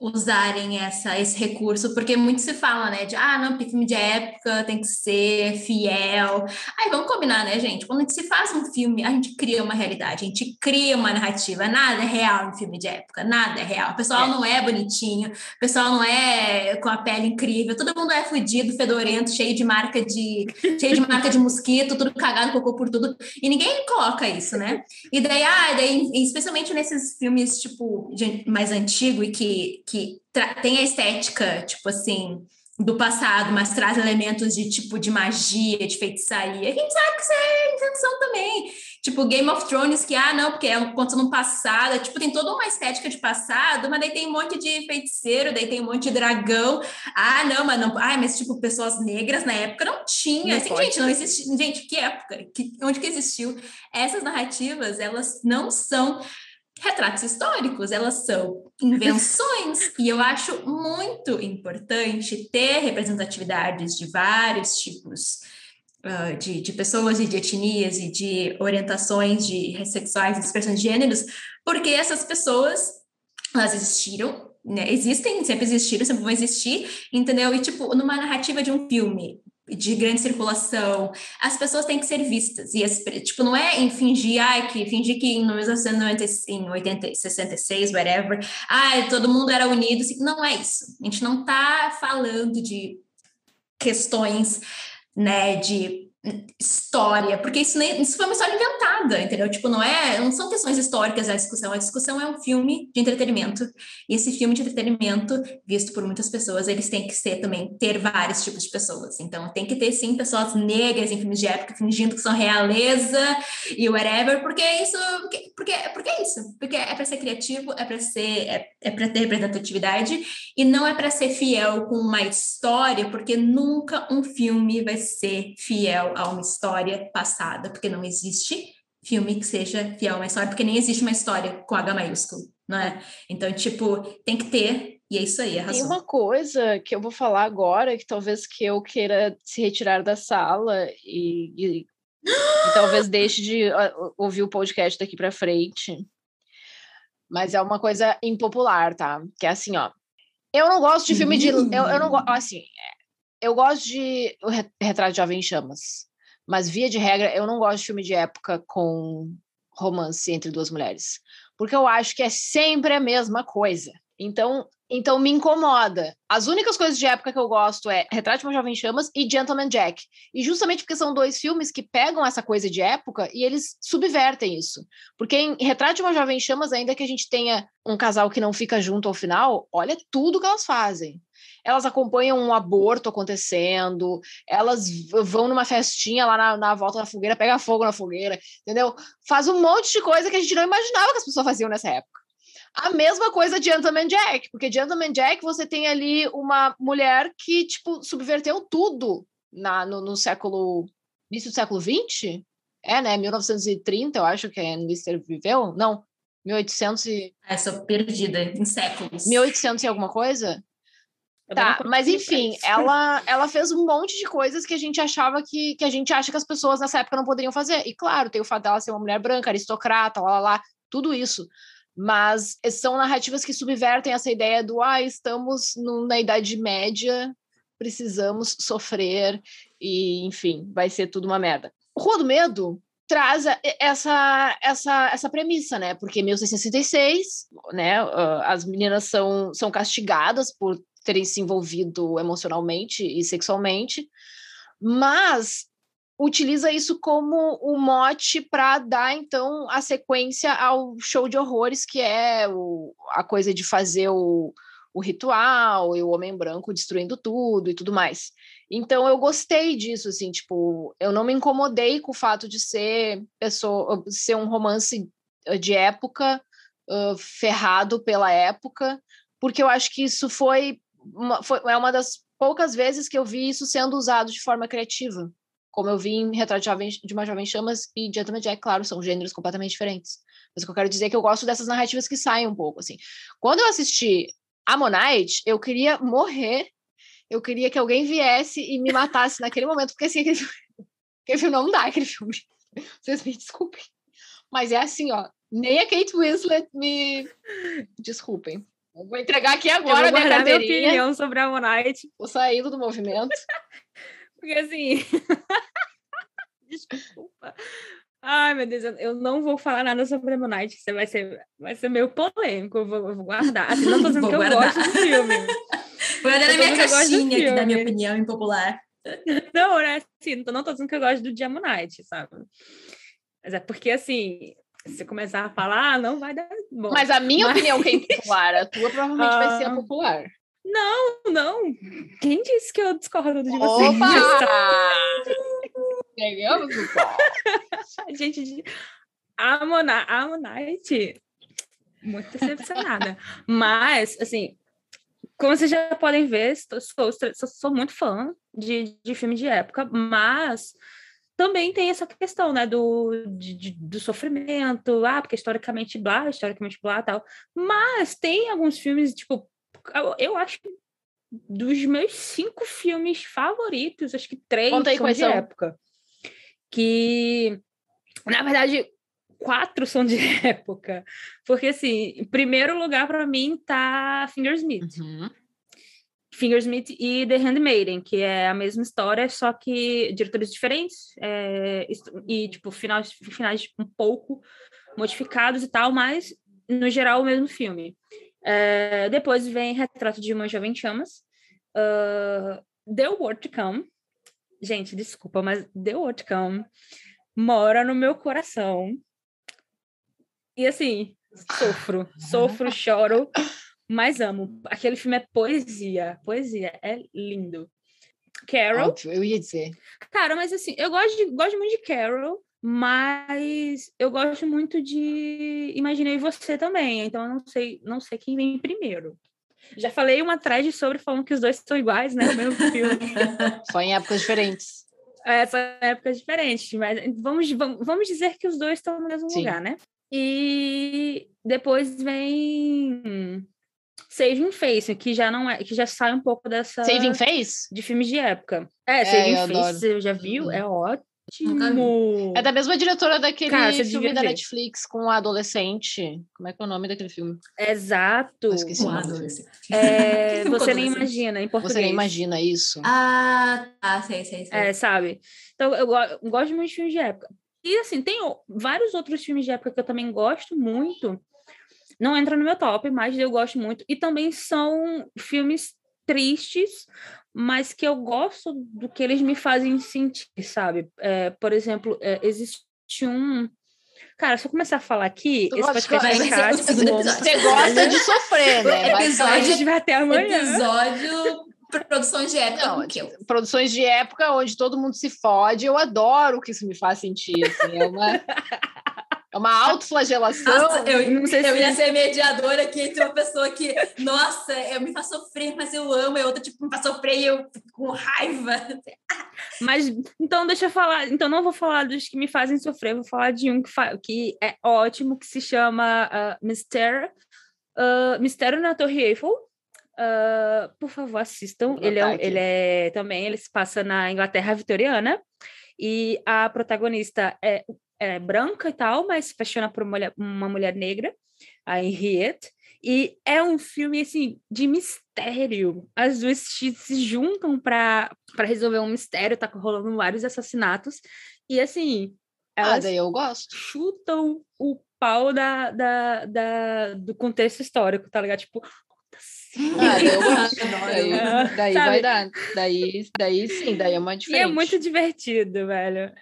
usarem essa, esse recurso, porque muito se fala, né, de, ah, não, porque filme de época tem que ser fiel. Aí vamos combinar, né, gente? Quando a gente se faz um filme, a gente cria uma realidade, a gente cria uma narrativa. Nada é real em filme de época, nada é real. O pessoal É. não é bonitinho, o pessoal não é com a pele incrível, todo mundo é fudido, fedorento, cheio de marca de cheio de marca de mosquito, tudo cagado, cocô por tudo. E ninguém coloca isso, né? E daí, ah, daí, especialmente nesses filmes, tipo, mais antigo e que, que tem a estética, tipo assim, do passado, mas traz elementos de tipo de magia, de feitiçaria. A gente sabe que isso é invenção também. Tipo, Game of Thrones, que, ah, não, porque é um conto no passado, tipo, tem toda uma estética de passado, mas daí tem um monte de feiticeiro, daí tem um monte de dragão. Ah, não, mas não. Ah, mas tipo, pessoas negras na época não tinha. Assim, gente, não existe. Gente, que época? Que, onde que existiu? Essas narrativas, elas não são retratos históricos, elas são invenções. e eu acho muito importante ter representatividades de vários tipos ah, de, de pessoas e de etnias e de orientações de sexuais, expressões de gêneros, porque essas pessoas, elas existiram, né? Existem, sempre existiram, sempre vão existir, entendeu? E, tipo, numa narrativa de um filme de grande circulação, as pessoas têm que ser vistas. E, as, tipo, não é em fingir, ai, que fingir que em 1990, em 80, 66, whatever, todo mundo era unido. Assim, não é isso. A gente não tá falando de questões, né, de história, porque isso, nem, isso foi uma história inventada, entendeu? Tipo, não é, não são questões históricas a discussão, a discussão é um filme de entretenimento, e esse filme de entretenimento, visto por muitas pessoas, eles têm que ser também, ter vários tipos de pessoas, então tem que ter sim pessoas negras em filmes de época, fingindo que são realeza e whatever, porque é isso, porque, porque, porque é isso, porque é para ser criativo, é para ser, é, é para ter representatividade, e não é para ser fiel com uma história, porque nunca um filme vai ser fiel a uma história passada, porque não existe filme que seja fiel a uma história, porque nem existe uma história com H maiúsculo, não é? Então, tipo, tem que ter, e é isso aí, Tem arrasou. uma coisa que eu vou falar agora, que talvez que eu queira se retirar da sala e, e- e talvez deixe de ah, ouvir o podcast daqui para frente. Mas é uma coisa impopular, tá? Que é assim, ó. Eu não gosto de filme de. Eu, eu não gosto. Assim, eu gosto de o Re- Retrato de Jovem em Chamas. Mas, via de regra, eu não gosto de filme de época com romance entre duas mulheres. Porque eu acho que é sempre a mesma coisa. Então, Então me incomoda. As únicas coisas de época que eu gosto é Retrato de uma Jovem Chamas e Gentleman Jack. E justamente porque são dois filmes que pegam essa coisa de época e eles subvertem isso. Porque em Retrato de uma Jovem Chamas, ainda que a gente tenha um casal que não fica junto ao final, olha tudo que elas fazem. Elas acompanham um aborto acontecendo, elas vão numa festinha lá na, na volta da fogueira, pega fogo na fogueira, entendeu? Faz um monte de coisa que a gente não imaginava que as pessoas faziam nessa época. A mesma coisa de Gentleman Jack, porque Gentleman Jack você tem ali uma mulher que, tipo, subverteu tudo na, no, no século... início do século XX? É, né? 1930, eu acho que é Mr. viveu. Não, 1800 e... É, sou perdida em séculos. 1800 e alguma coisa? Tá, mas enfim, ela, ela fez um monte de coisas que a gente achava que, que a gente acha que as pessoas nessa época não poderiam fazer. E claro, tem o fato dela ser uma mulher branca, aristocrata, lá, lá, lá, tudo isso mas são narrativas que subvertem essa ideia do ah, estamos na Idade Média, precisamos sofrer e, enfim, vai ser tudo uma merda. Rua do Medo traz essa, essa, essa premissa, né? Porque 1666, né, as meninas são, são castigadas por terem se envolvido emocionalmente e sexualmente, mas utiliza isso como o mote para dar então a sequência ao show de horrores que é o, a coisa de fazer o, o ritual e o homem branco destruindo tudo e tudo mais. Então eu gostei disso, assim, tipo, eu não me incomodei com o fato de ser pessoa, ser um romance de época uh, ferrado pela época, porque eu acho que isso foi, uma, foi é uma das poucas vezes que eu vi isso sendo usado de forma criativa como eu vi em Retrato de, Jovem, de uma Jovem Chamas e Gentleman Jack, claro, são gêneros completamente diferentes. Mas o que eu quero dizer é que eu gosto dessas narrativas que saem um pouco, assim. Quando eu assisti Ammonite, eu queria morrer, eu queria que alguém viesse e me matasse naquele momento, porque assim, aquele, [LAUGHS] aquele filme não dá, aquele filme. Vocês me desculpem. Mas é assim, ó, nem a Kate Winslet me... [LAUGHS] Desculpem. Eu vou entregar aqui agora eu vou minha carteirinha. minha opinião sobre Ammonite. Vou sair do movimento. [LAUGHS] Porque assim. [LAUGHS] Desculpa. Ai, meu Deus, eu não vou falar nada sobre a Night, você vai ser, vai ser meio polêmico, eu vou, eu vou guardar. Assim, não tô dizendo que eu guardar. gosto do filme. [LAUGHS] Vou guardar na minha caixinha aqui da minha opinião impopular. [LAUGHS] Não, né? Assim, não tô dizendo que eu gosto do Diamond sabe? Mas é porque, assim, se começar a falar, não vai dar bom. Mas a minha Mas... opinião que é impopular, a tua provavelmente ah... vai ser a ah. popular. Não, não. Quem disse que eu discordo de você? Opa! Pegamos o pó. Gente, a, Mona, a Monite, muito decepcionada. Mas, assim, como vocês já podem ver, sou, sou, muito fã de, de filme de época, mas também tem essa questão, né, do, de, do sofrimento, ah, porque historicamente blá, historicamente blá, tal. Mas tem alguns filmes, tipo, eu acho que dos meus cinco filmes favoritos, acho que três Conta são de são? época. Que, na verdade, quatro são de [LAUGHS] época. Porque, assim, em primeiro lugar para mim tá Fingersmith. Uhum. Fingersmith e The Handmaiden, que é a mesma história, só que diretores diferentes é, e, tipo, finais, finais um pouco modificados e tal, mas, no geral, o mesmo filme. Uh, depois vem Retrato de uma Jovem Chamas. Uh, The World to Come. Gente, desculpa, mas The World to Come mora no meu coração. E assim, sofro, sofro, [LAUGHS] choro, mas amo. Aquele filme é poesia, poesia, é lindo. Carol. Eu ia dizer. Cara, mas assim, eu gosto, de, gosto muito de Carol. Mas eu gosto muito de Imaginei Você também, então eu não sei, não sei quem vem primeiro. Já falei uma thread sobre falando que os dois são iguais, né? O mesmo filme. [LAUGHS] Só em épocas diferentes. É, só em épocas diferentes, mas vamos, vamos, vamos dizer que os dois estão no mesmo Sim. lugar, né? E depois vem Saving Face, que já não é, que já sai um pouco dessa Saving Face de filmes de época. É, é Saving Face, adoro. você já viu? Uhum. É ótimo ótimo! É da mesma diretora daquele Cara, filme da. Netflix com a adolescente. Como é que é o nome daquele filme? Exato. esqueci o nome. É, [LAUGHS] você nem imagina, em português. Você nem imagina isso. Ah, tá, sei, sei, sei. É, sabe? Então, eu, eu gosto muito de filmes de época. E, assim, tem vários outros filmes de época que eu também gosto muito, não entra no meu top, mas eu gosto muito. E também são filmes tristes, mas que eu gosto do que eles me fazem sentir, sabe? É, por exemplo, é, existe um. Cara, se eu começar a falar aqui, Tu esse podcast de- vai ficar, tipo, episódio. Você gosta de sofrer, né? [LAUGHS] Episódio- a gente vai até amanhã. Episódio produções de época Não, eu. produções de época onde todo mundo se fode, eu adoro que isso me faz sentir. assim, é uma, [LAUGHS] é uma autoflagelação. Nossa, eu, não sei se- eu ia ser mediadora aqui entre uma pessoa que, nossa, eu me faz sofrer, mas eu amo, e outra, tipo, me faz sofrer e eu fico com raiva. Mas então deixa eu falar. Então não vou falar dos que me fazem sofrer, vou falar de um que, fa- que é ótimo, que se chama uh, Mistério. uh, Mistério na Torre Eiffel. Uh, por favor, assistam. Ele é, ele é também, ele se passa na Inglaterra vitoriana. E a protagonista é, é branca e tal, mas se apaixona por uma mulher, uma mulher negra, a Henriette. E é um filme assim de mistério. As duas se juntam para resolver um mistério, tá rolando vários assassinatos. E assim, Ah, elas daí eu gosto. chutam o pau da, da, da- do contexto histórico, tá ligado? Tipo, assim? Ah, daí eu gosto. [LAUGHS] Daí, daí vai dar. Daí, daí sim, daí é uma E diferente. é muito divertido, velho.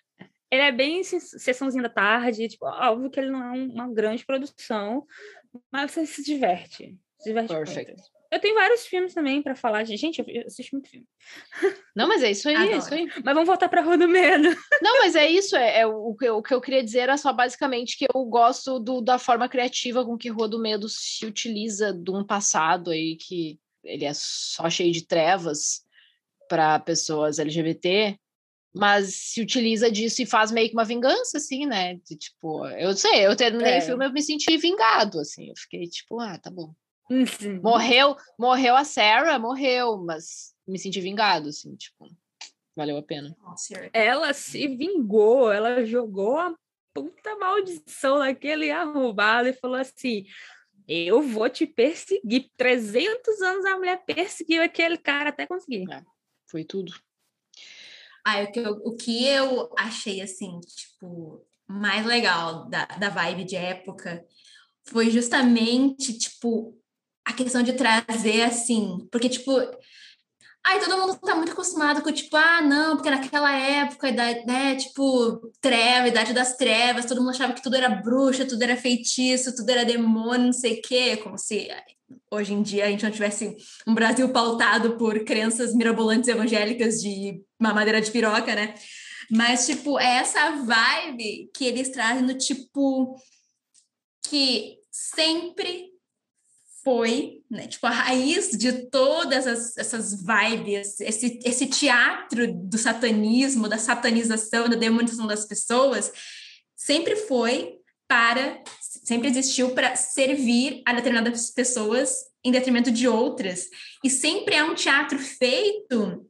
Ele é bem ses- sessãozinha da tarde, tipo, óbvio que ele não é um- uma grande produção, mas você se diverte. Se diverte Perfect. muito. Eu tenho vários filmes também pra falar. de- Gente, eu assisto muito filme. Não, mas é isso aí, é isso aí. Mas vamos voltar pra Rua do Medo. Não, mas é isso. É, é o, que eu, o que eu queria dizer era só basicamente que eu gosto do, da forma criativa com que Rua do Medo se utiliza de um passado aí que ele é só cheio de trevas para pessoas LGBT, mas se utiliza disso e faz meio que uma vingança, assim, né? De, tipo, eu sei, eu terminei É. o filme, eu me senti vingado, assim. Eu fiquei tipo, ah, tá bom. Sim. Morreu, morreu a Sarah, morreu, mas me senti vingado, assim, tipo, valeu a pena. Ela se vingou, ela jogou a puta maldição naquele arrombado e falou assim: Eu vou te perseguir. 300 anos a mulher perseguiu aquele cara até conseguir. Foi tudo. Ah, o que, eu, o que eu achei, assim, tipo, mais legal da, da vibe de época foi justamente, tipo, a questão de trazer, assim, porque, tipo, ai, todo mundo tá muito acostumado com, tipo, ah, não, porque naquela época, idade, né, tipo, treva, idade das trevas, todo mundo achava que tudo era bruxa, tudo era feitiço, tudo era demônio, não sei o quê, como se hoje em dia a gente não tivesse um Brasil pautado por crenças mirabolantes evangélicas de mamadeira de piroca, né? Mas, tipo, é essa vibe que eles trazem no tipo que sempre foi, né? Tipo, a raiz de todas as, essas vibes, esse, esse teatro do satanismo, da satanização, da demonização das pessoas, sempre foi para, sempre existiu para servir a determinadas pessoas em detrimento de outras. E sempre é um teatro feito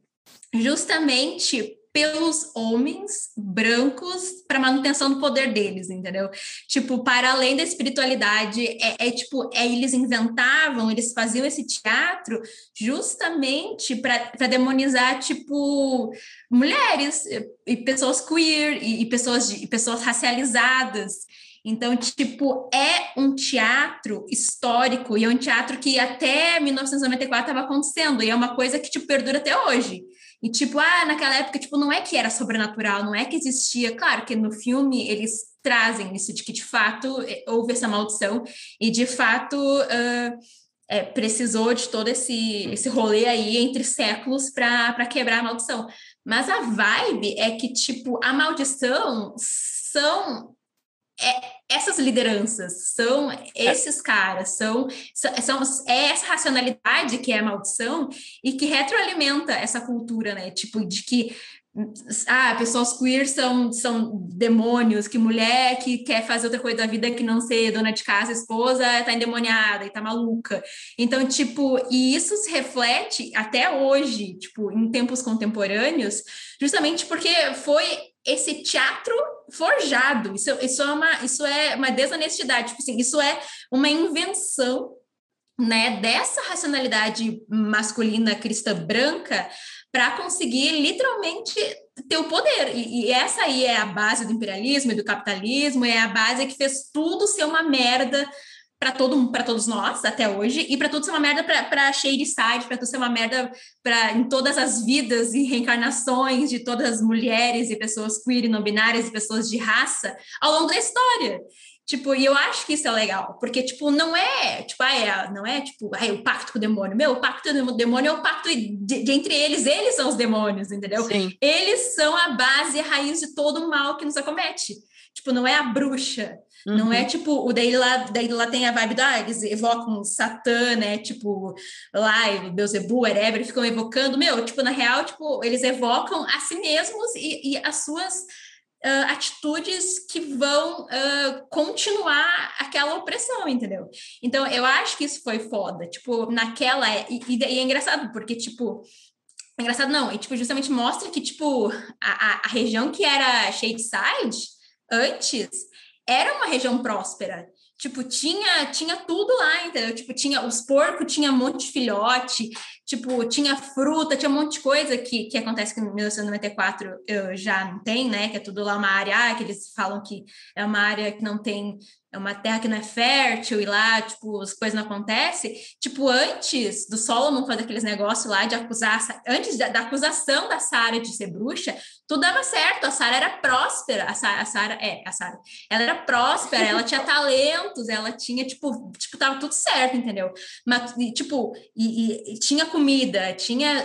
justamente pelos homens brancos para manutenção do poder deles, entendeu? Tipo, para além da espiritualidade, é, é tipo, é, eles inventavam, eles faziam esse teatro justamente para demonizar, tipo, mulheres e, pessoas queer e, e pessoas, e pessoas racializadas. Então, tipo, é um teatro histórico e é um teatro que até 1994 estava acontecendo e é uma coisa que, tipo, perdura até hoje. E, tipo, ah, naquela época, tipo, não é que era sobrenatural, não é que existia. Claro que no filme eles trazem isso de que, de fato, houve essa maldição e, de fato, uh, é, precisou de todo esse, esse rolê aí entre séculos para quebrar a maldição. Mas a vibe é que, tipo, a maldição são é, essas lideranças, são esses caras, são, são é essa racionalidade que é a maldição e que retroalimenta essa cultura, né? Tipo, de que ah, pessoas queer são, são demônios, que mulher que quer fazer outra coisa da vida que não ser dona de casa, esposa, tá endemoniada e tá maluca. Então, tipo, e isso se reflete até hoje, tipo, em tempos contemporâneos, justamente porque foi esse teatro forjado. Isso, isso, é, uma, isso é uma desonestidade, tipo assim, isso é uma invenção né, dessa racionalidade masculina cristã branca para conseguir literalmente ter o poder. E, e, essa aí é a base do imperialismo e do capitalismo, é a base que fez tudo ser uma merda para todo para todos nós até hoje e para tudo ser uma merda para Shady Side, para tudo ser uma merda para em todas as vidas e reencarnações de todas as mulheres e pessoas queer e não binárias e pessoas de raça ao longo da história. Tipo, e eu acho que isso é legal, porque, tipo, não é, tipo, ah, é, não é, tipo, ah, é o pacto com o demônio. Meu, o pacto com o demônio é o pacto de, de, entre eles, eles são os demônios, entendeu? Sim. Eles são a base a raiz de todo o mal que nos acomete. Tipo, não é a bruxa, Uhum. Não é uhum. tipo, o daí lá, daí lá tem a vibe da, ah, eles evocam Satã, né? Tipo, lá, Beuzebu, whatever, ficam evocando. Meu, tipo, na real, tipo, eles evocam a si mesmos e, e as suas uh, atitudes que vão uh, continuar aquela opressão, entendeu? Então, eu acho que isso foi foda. Tipo, naquela. E, e, e é engraçado, porque, tipo. É engraçado, não, e tipo, justamente mostra que, tipo, a, a, a região que era Shadeside antes era uma região próspera. Tipo, tinha, tinha tudo lá, entendeu? Tipo, tinha os porcos, tinha um monte de filhote, tipo, tinha fruta, tinha um monte de coisa que, que acontece que em 1994 eu, já não tem, né? Que é tudo lá uma área ah, que eles falam que é uma área que não tem é uma terra que não é fértil e lá, tipo, as coisas não acontecem. Tipo, antes do Solomon fazer aqueles negócios lá de acusar, antes da, da acusação da Sara de ser bruxa, tudo dava certo, a Sara era próspera, a Sara, é, a Sara, ela era próspera, ela tinha [LAUGHS] talentos, ela tinha, tipo, tipo, tava tudo certo, entendeu? Mas, tipo, e, e, tinha comida, tinha,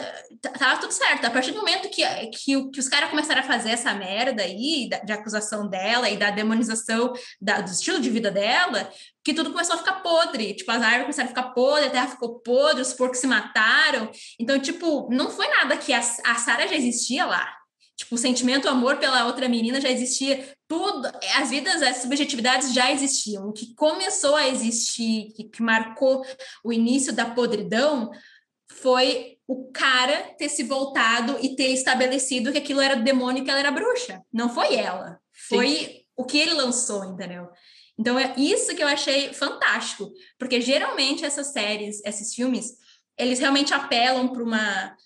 tava tudo certo. A partir do momento que, que, que os caras começaram a fazer essa merda aí, de, de acusação dela e da demonização da, do estilo de vida dela, que tudo começou a ficar podre. Tipo, as árvores começaram a ficar podre, a terra ficou podre, os porcos se mataram. Então, tipo, não foi nada que a, a Sara já existia lá. Tipo, o sentimento, o amor pela outra menina já existia. Tudo, as vidas, as subjetividades já existiam. O que começou a existir, que, que marcou o início da podridão, foi o cara ter se voltado e ter estabelecido que aquilo era demônio e que ela era bruxa. Não foi ela. Foi Sim. o que ele lançou, entendeu? Então, é isso que eu achei fantástico, porque geralmente essas séries, esses filmes, eles realmente apelam para uma,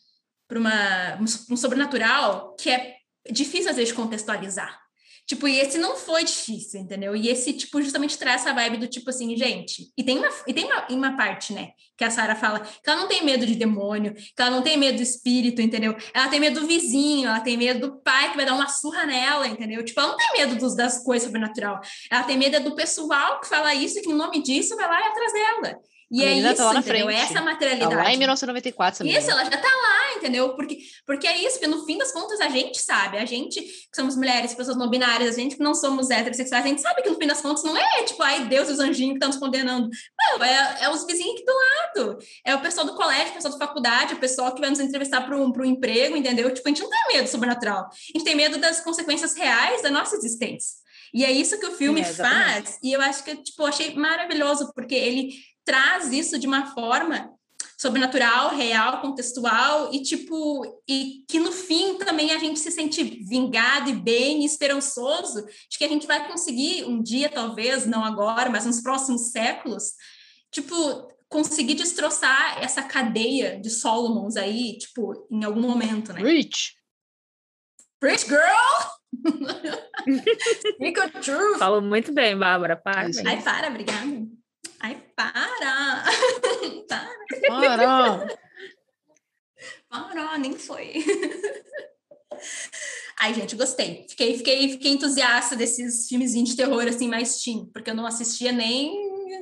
uma, um sobrenatural que é difícil às vezes contextualizar. Tipo, e esse não foi difícil, entendeu? E esse, tipo, justamente traz essa vibe do tipo assim, gente. E tem uma, e tem uma, uma parte, né, que a Sarah fala que ela não tem medo de demônio, que ela não tem medo do espírito, entendeu? Ela tem medo do vizinho, ela tem medo do pai que vai dar uma surra nela, entendeu? Tipo, ela não tem medo dos, das coisas sobrenatural. Ela tem medo do pessoal que fala isso e que, no nome disso, vai lá e atrás dela. E é isso, tá entendeu? Frente. Essa materialidade. Tá lá em 1994 também. Isso, ela já tá lá, entendeu? Porque, porque é isso, porque no fim das contas a gente sabe, a gente que somos mulheres, pessoas não binárias, a gente que não somos heterossexuais, a gente sabe que no fim das contas não é tipo, ai Deus e os anjinhos que estão nos condenando. Não, é, é os vizinhos aqui do lado. É o pessoal do colégio, o pessoal da faculdade, o pessoal que vai nos entrevistar para um, um emprego, entendeu? Tipo, a gente não tem medo do sobrenatural. A gente tem medo das consequências reais da nossa existência. E é isso que o filme é, faz, e eu acho que, tipo, achei maravilhoso, porque ele traz isso de uma forma sobrenatural, real, contextual e tipo e que no fim também a gente se sente vingado e bem esperançoso de que a gente vai conseguir um dia talvez não agora, mas nos próximos séculos, tipo conseguir destroçar essa cadeia de Solomons aí, tipo, em algum momento, né? Rich. Rich girl. [LAUGHS] Speak the truth. Falou muito bem, Bárbara. Parabéns. Ai, para, obrigada. Ai, para! [LAUGHS] para! Para! Para, nem foi. [LAUGHS] Ai, gente, gostei. Fiquei, fiquei, fiquei entusiasta desses filmezinhos de terror, assim, mais teen, porque eu não assistia nem,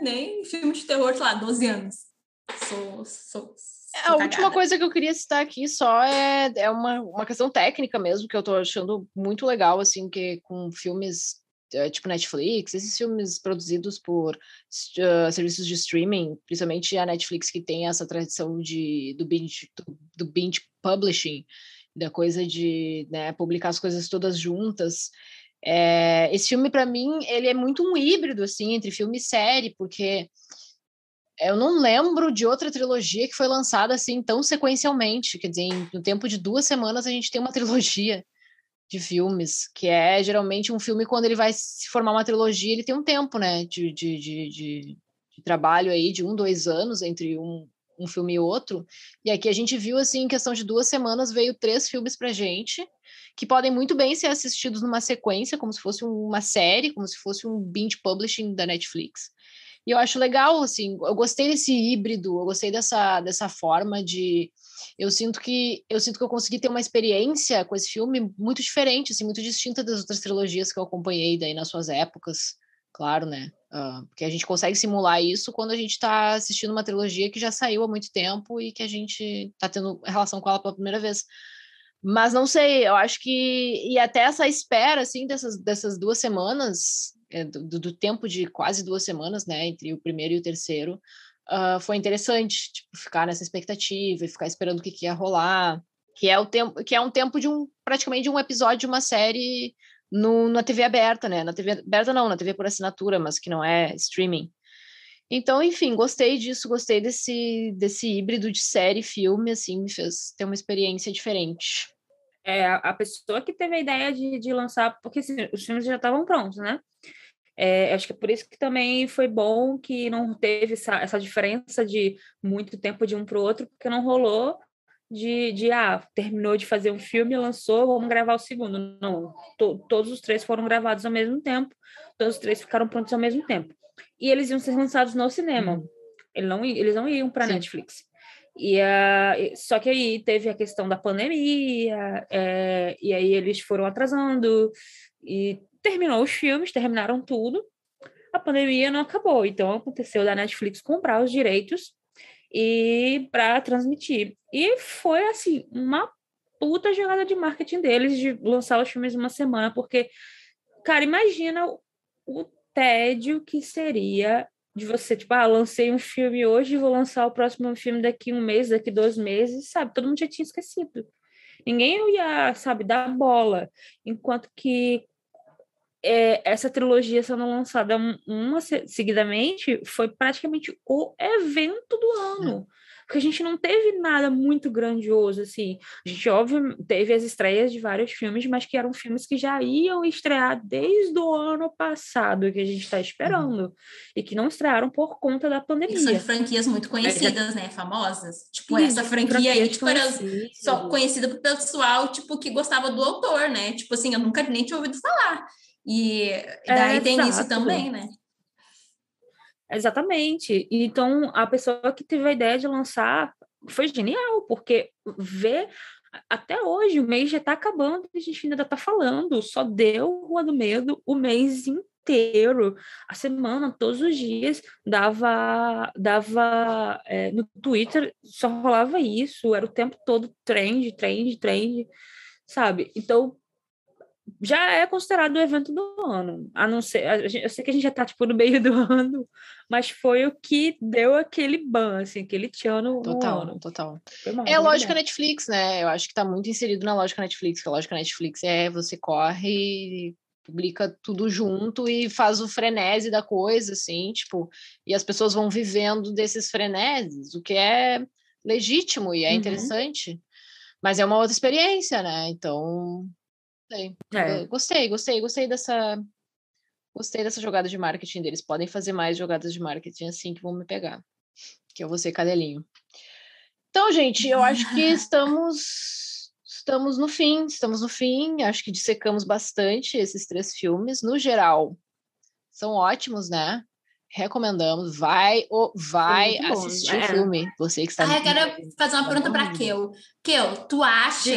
nem filme de terror, sei lá, 12 anos. Sou, sou, a última coisa que eu queria citar aqui só é, é uma, uma questão técnica mesmo, que eu tô achando muito legal, assim, que com filmes tipo Netflix, esses filmes produzidos por uh, serviços de streaming, principalmente a Netflix que tem essa tradição de, do, binge, do, do binge publishing, da coisa de né, publicar as coisas todas juntas. É, esse filme, para mim, ele é muito um híbrido, assim, entre filme e série, porque eu não lembro de outra trilogia que foi lançada assim tão sequencialmente. Quer dizer, no tempo de duas semanas a gente tem uma [LAUGHS] trilogia de filmes, que é geralmente um filme quando ele vai se formar uma trilogia, ele tem um tempo, né, de, de, de, de, de trabalho aí, de um, dois anos entre um, um filme e outro. E aqui a gente viu, assim, em questão de duas semanas, veio três filmes pra gente, que podem muito bem ser assistidos numa sequência, como se fosse uma série, como se fosse um binge publishing da Netflix. E eu acho legal, assim, eu gostei desse híbrido, eu gostei dessa, dessa forma de. Eu sinto que eu sinto que eu consegui ter uma experiência com esse filme muito diferente, assim, muito distinta das outras trilogias que eu acompanhei daí nas suas épocas, claro, né? Uh, porque a gente consegue simular isso quando a gente está assistindo uma trilogia que já saiu há muito tempo e que a gente está tendo relação com ela pela primeira vez. Mas não sei, eu acho que. E até essa espera, assim, dessas, dessas duas semanas, é, do, do, tempo de quase duas semanas, né, entre o primeiro e o terceiro, uh, foi interessante, tipo, ficar nessa expectativa e ficar esperando o que, que ia rolar, que é o tempo, que é um tempo de um praticamente de um episódio de uma série no, na TV aberta, né? Na TV aberta não, na TV por assinatura, mas que não é streaming. Então, enfim, gostei disso, gostei desse, desse híbrido de série e filme, assim, me fez ter uma experiência diferente. É, a pessoa que teve a ideia de, de lançar, porque assim, os filmes já estavam prontos, né? É, acho que é por isso que também foi bom que não teve essa, essa diferença de muito tempo de um para o outro, porque não rolou de, de, ah, terminou de fazer um filme, lançou, vamos gravar o segundo. Não, to, todos os três foram gravados ao mesmo tempo, todos os três ficaram prontos ao mesmo tempo. E eles iam ser lançados no cinema. Uhum. Eles não, eles não iam para Netflix. E, uh, só que aí teve a questão da pandemia, é, e aí eles foram atrasando, e terminou os filmes, terminaram tudo. A pandemia não acabou, então aconteceu da Netflix comprar os direitos e para transmitir. E foi assim, uma puta jogada de marketing deles de lançar os filmes uma semana, porque, cara, imagina o, o tédio que seria de você, tipo, ah, lancei um filme hoje, vou lançar o próximo filme daqui um mês, daqui dois meses, sabe? Todo mundo já tinha esquecido. Ninguém ia, sabe, dar bola. Enquanto que é, essa trilogia sendo lançada uma seguidamente foi praticamente o evento do ano. É. Porque a gente não teve nada muito grandioso, assim. A gente, óbvio, teve as estreias de vários filmes, mas que eram filmes que já iam estrear desde o ano passado, que a gente está esperando. Uhum. E que não estrearam por conta da pandemia. E são franquias muito conhecidas, é, né? Famosas. Tipo, Sim, essa franquia aí, tipo, era só conhecida pro pessoal, tipo, que gostava do autor, né? Tipo assim, eu nunca nem tinha ouvido falar. E daí é, tem exato. isso também, né? Exatamente. Então, a pessoa que teve a ideia de lançar foi genial, porque ver até hoje, o mês já está acabando e a gente ainda está falando. Só deu Rua do Medo o mês inteiro. A semana, todos os dias, dava, dava é, no Twitter, só rolava isso. Era o tempo todo trend, trend, trend, sabe? Então, já é considerado o evento do ano. A não ser, a gente, eu sei que a gente já está tipo no meio [LAUGHS] do ano, mas foi o que deu aquele ban, assim, aquele tchan total, ano. Total, É a lógica Netflix, né? Eu acho que está muito inserido na lógica Netflix, que a lógica Netflix é você corre publica tudo junto e faz o frenesi da coisa, assim, tipo, e as pessoas vão vivendo desses freneses, o que é legítimo e é uhum. interessante, mas é uma outra experiência, né? Então, Gostei. É. Gostei, gostei, gostei dessa. Gostei dessa jogada de marketing deles. Podem fazer mais jogadas de marketing assim que vão me pegar. Que eu vou ser cadelinho. Então, gente, eu acho que [LAUGHS] estamos estamos no fim, estamos no fim. Acho que dissecamos bastante esses três filmes. No geral, são ótimos, né? Recomendamos. Vai, ou vai assistir o filme. Você que está. Ah, eu quero fazer uma pergunta para Kel. Kel, tu acha?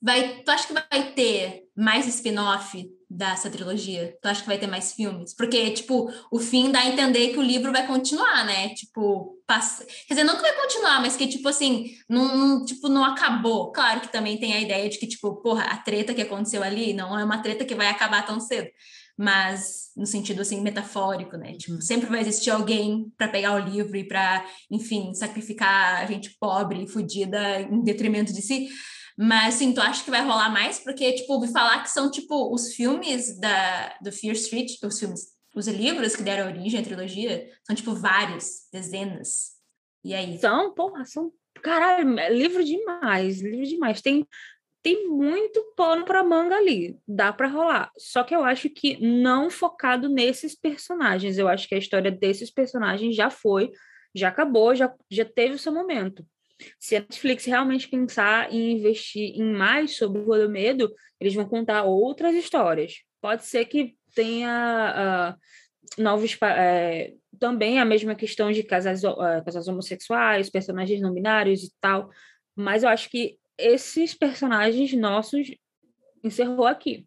vai, tu acha que vai ter mais spin-off dessa trilogia? Tu acha que vai ter mais filmes? Porque, tipo, o fim dá a entender que o livro vai continuar, né? Tipo, passa... quer dizer, não que vai continuar, mas que, tipo assim, não, tipo, não acabou. Claro que também tem a ideia de que, tipo, porra, a treta que aconteceu ali não é uma treta que vai acabar tão cedo mas no sentido assim metafórico, né? Tipo, uhum. sempre vai existir alguém para pegar o livro e para, enfim, sacrificar a gente pobre e fodida em detrimento de si. Mas sim, tu acha que vai rolar mais? Porque, tipo, ouvi falar que são, tipo, os filmes da, do Fear Street, os filmes, os livros que deram origem à trilogia, são, tipo, vários, dezenas. E aí? São, porra, são. Caralho, é livro demais, livro demais. Tem tem muito pano para manga ali, dá para rolar. Só que eu acho que não focado nesses personagens. Eu acho que a história desses personagens já foi, já acabou, já, já teve o seu momento. Se a Netflix realmente pensar em investir em mais sobre o Rua Medo, eles vão contar outras histórias. Pode ser que tenha uh, novos. É, também a mesma questão de casais, uh, casais homossexuais, personagens não binários e tal, mas eu acho que esses personagens nossos encerrou aqui.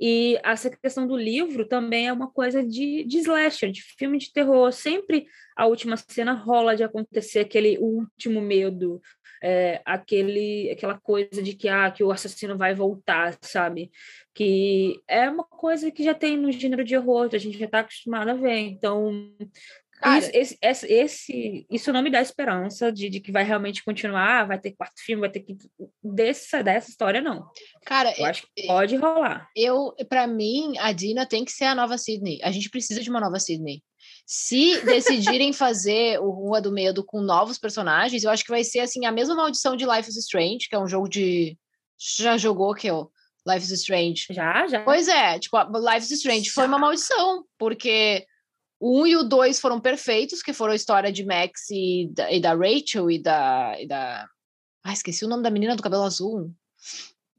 E essa questão do livro também é uma coisa de, de slasher, de filme de terror. Sempre a última cena rola de acontecer aquele último medo, é, aquele, aquela coisa de que, ah, que o assassino vai voltar, sabe? Que é uma coisa que já tem no gênero de horror, a gente já está acostumado a ver. Então, Cara, isso, esse, esse, isso não me dá esperança de, de que vai realmente continuar, vai ter quarto filme, vai ter que. Dessa, dessa história, não. Cara, eu acho que pode rolar. Eu, para mim, a Dina tem que ser a nova Sidney. A gente precisa de uma nova Sidney. Se decidirem fazer o Rua do Medo com novos personagens, eu acho que vai ser assim a mesma maldição de Life is Strange, que é um jogo de. Já jogou que eu. Life is Strange. Já, já. Pois é, tipo, Life is Strange já. foi uma maldição, porque o 1 e o 2 foram perfeitos, que foram a história de Max e da, e da Rachel e da, e da. Ah, esqueci o nome da menina do cabelo azul.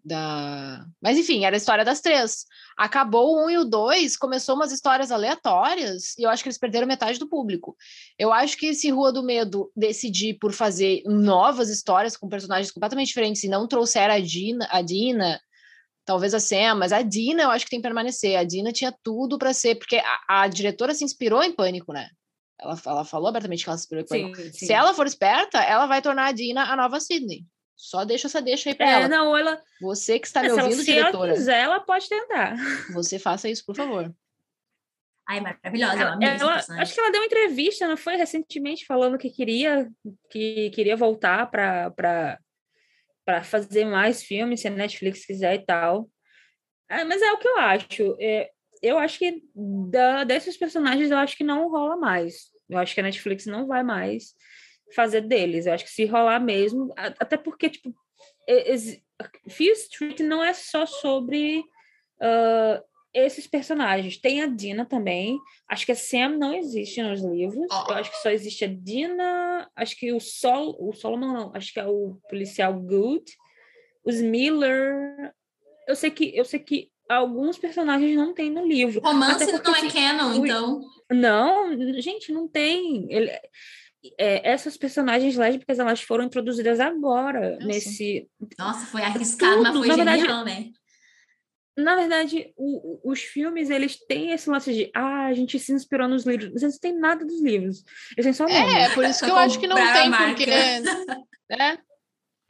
Da... Mas enfim, era a história das três. Acabou o 1 e o 2, começou umas histórias aleatórias e eu acho que eles perderam metade do público. Eu acho que se Rua do Medo decidir por fazer novas histórias com personagens completamente diferentes e não trouxer a Dina, a Dina talvez a Sam, mas a Dina eu acho que tem que permanecer. A Dina tinha tudo para ser, porque a, a, diretora se inspirou em Pânico, né? Ela, ela falou abertamente que ela se inspirou em Pânico. Sim, sim. Se ela for esperta, ela vai tornar a Dina a nova Sidney. Só deixa essa deixa aí pra é, ela. Não, ela. Você que está me ouvindo, se diretora. Se ela quiser, ela pode tentar. Você faça isso, por favor. Ai, maravilhosa. Ela, ela acho que ela deu uma entrevista, não foi recentemente, falando que queria que queria voltar para para fazer mais filmes, se a Netflix quiser e tal. É, mas é o que eu acho. É, eu acho que da, desses personagens, eu acho que não rola mais. Eu acho que a Netflix não vai mais fazer deles. Eu acho que se rolar mesmo, até porque, tipo, Fear Street não é só sobre uh, esses personagens. Tem a Dina também. Acho que a Sam não existe nos livros. Oh. Eu acho que só existe a Dina. Acho que o Sol, o Solomon não. Acho que é o policial Good. Os Miller. Eu sei que eu sei que alguns personagens não tem no livro. Romance porque, não é assim, canon, o... então. Não, gente, não tem. Ele, é, essas personagens lésbicas elas foram introduzidas agora Nossa. nesse. Nossa, foi arriscado, Tudo, mas foi genial, verdade, né? Na verdade, o, os filmes, eles têm esse lance de, ah, a gente se inspirou nos livros, mas eles não têm nada dos livros. Eles têm só nome. É, por isso que eu acho que não tem, porque... É,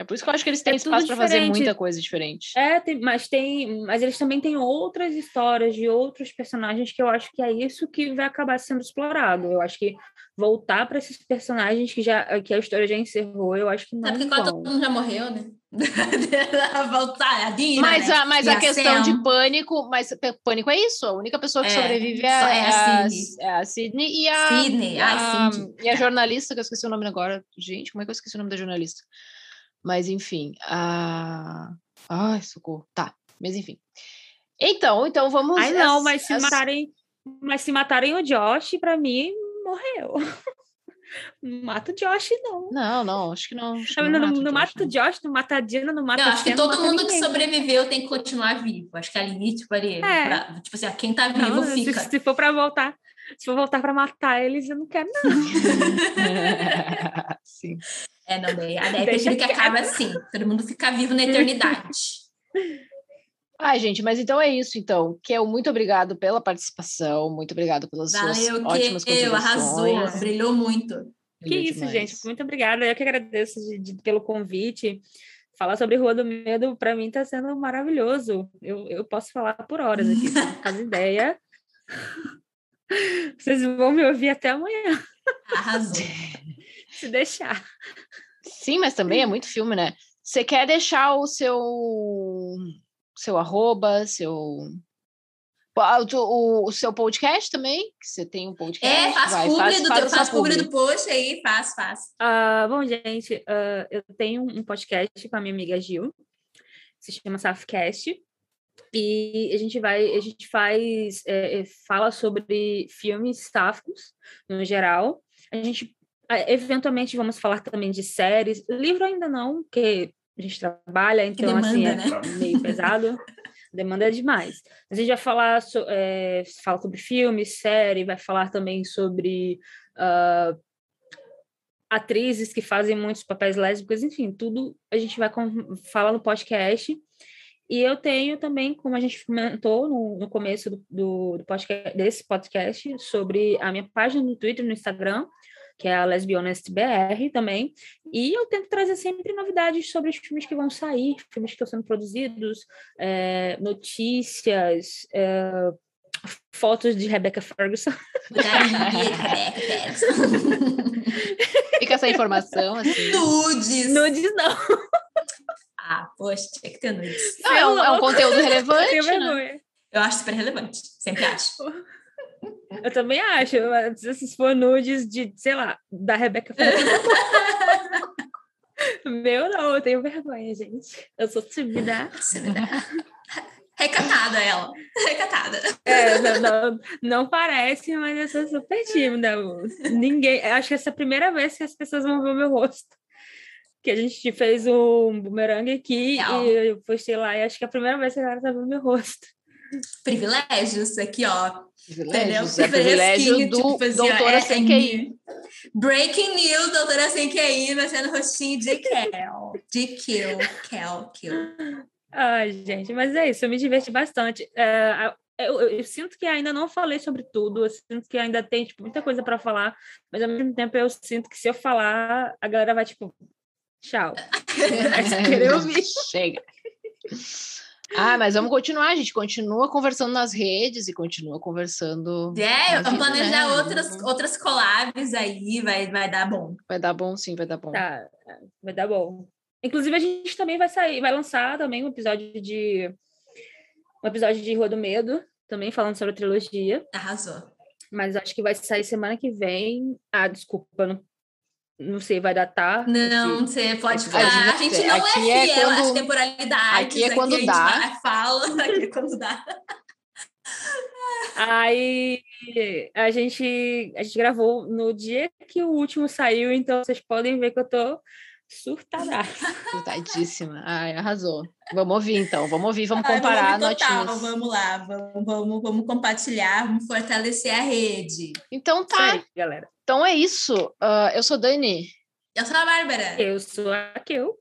é por isso que eu acho que eles têm é espaço para fazer muita coisa diferente. É, tem, mas tem, mas eles também têm outras histórias de outros personagens que eu acho que é isso que vai acabar sendo explorado. Eu acho que voltar para esses personagens que já que a história já encerrou, eu acho que não. É porque quando todo mundo já morreu, né? Voltar, a Dina, mas né? a, mas a, a questão Sam. de pânico, mas pânico é isso. A única pessoa que é, sobrevive é, é, a, é a Sidney e a, Sidney. Ai, a, e a jornalista, que eu esqueci o nome agora. Gente, como é que eu esqueci o nome da jornalista? Mas enfim, a. Ai, socorro. Tá, mas enfim. Então, então vamos. Ai, não, as, mas se as... matarem. Mas se matarem o Josh, para mim, morreu. [LAUGHS] Não mata o Josh, não. Não, não, acho que não. Acho que não, não, não, não mata o Josh, não mata a Dina, não mata não, a Acho que todo mundo que sobreviveu tem que continuar vivo. Acho que é limite tipo, ali. É. Pra, tipo assim, quem tá vivo não, fica. Se, se for para voltar, se for voltar para matar eles, eu não quero, não. [LAUGHS] Sim. É, não, daí a ideia é que acaba assim, todo mundo fica vivo na [LAUGHS] eternidade. Ai, gente, mas então é isso, então. Kel, muito obrigado pela participação, muito obrigado pelas Valeu, suas que ótimas eu, arrasou, brilhou muito. Que isso, demais. gente, muito obrigada. Eu que agradeço de, de, pelo convite. Falar sobre Rua do Medo, para mim, está sendo maravilhoso. Eu, eu posso falar por horas aqui, se não faz ideia. Vocês vão me ouvir até amanhã. Arrasou. [LAUGHS] se deixar. Sim, mas também é muito filme, né? Você quer deixar o seu seu arroba, seu o, o, seu podcast também, que você tem um podcast. É, faz vai, publi faz, do, faz, faz publi do post aí, faz, faz. Uh, bom, gente, uh, eu tenho um podcast com a minha amiga Gil, se chama Safcast, e a gente vai, a gente faz, é, é fala sobre filmes sáficos, no geral. A gente ah, eventualmente vamos falar também de séries. Livro ainda não, porque a gente trabalha, então demanda, assim, é né? meio [LAUGHS] pesado. demanda é demais. A gente vai falar, so, é, fala sobre filme, série, vai falar também sobre uh, atrizes que fazem muitos papéis lésbicos, enfim, tudo a gente vai falar no podcast. E eu tenho também, como a gente comentou no, no começo do, do, do podcast, desse podcast, sobre a minha página no Twitter e no Instagram, que é a Lesbionest BR também. E eu tento trazer sempre novidades sobre os filmes que vão sair, filmes que estão sendo produzidos, é, notícias, é, fotos de Rebecca Ferguson. [LAUGHS] Fica essa informação assim. Nudes. Nudes não. Ah, poxa, tinha que ter nudes. Não, é, um, é um conteúdo [LAUGHS] relevante. Né? Eu acho super relevante, sempre acho. [LAUGHS] Eu também acho, se for nudes de, sei lá, da Rebeca [LAUGHS] Meu não, eu tenho vergonha, gente. Eu sou tímida. [LAUGHS] Recatada ela. Recatada. É, não, não, não, parece, mas eu sou super tímida. Ninguém. Acho que essa é a primeira vez que as pessoas vão ver o meu rosto que a gente fez um bumerangue aqui Real. e eu postei lá, e acho que é a primeira vez que a galera tá vendo meu rosto. Privilégios aqui, ó. Privilégios, é privilégio do tipo, assim, doutora é, sem QI. Breaking news, doutora sem QI, mexendo rostinho de Kel. De Kill, Kel, Kill. Ai, gente, mas é isso, eu me diverti bastante. É, eu, eu, eu, sinto que ainda não falei sobre tudo, eu sinto que ainda tem tipo, muita coisa para falar, mas ao mesmo tempo eu sinto que se eu falar, a galera vai, tipo, Tchau. [LAUGHS] querer ouvir. Chega. Ah, mas vamos continuar, a gente continua conversando nas redes e continua conversando. É, vamos planejar né? outras, outras collabs aí, vai, vai dar bom. Vai dar bom, sim, vai dar bom. Tá, vai dar bom. Inclusive, a gente também vai sair, vai lançar também um episódio de. Um episódio de Rua do Medo, também falando sobre a trilogia. Arrasou. Mas acho que vai sair semana que vem. Ah, desculpa, não não sei, vai datar. Não, você pode falar. A gente não aqui é, é fiel é quando... às temporalidades. Aqui é quando aqui dá. fala, [LAUGHS] aqui é quando dá. Aí a gente, a gente gravou no dia que o último saiu, então vocês podem ver que eu tô surtada. [LAUGHS] Surtadíssima. Ai, arrasou. Vamos ouvir então, vamos ouvir, vamos comparar vamos total, notinhas. Vamos lá, vamos, vamos, vamos compartilhar, vamos fortalecer a rede. Então tá. Aí, galera. Então é isso. Uh, eu sou Dani. Eu sou a Bárbara. Eu sou a Kel.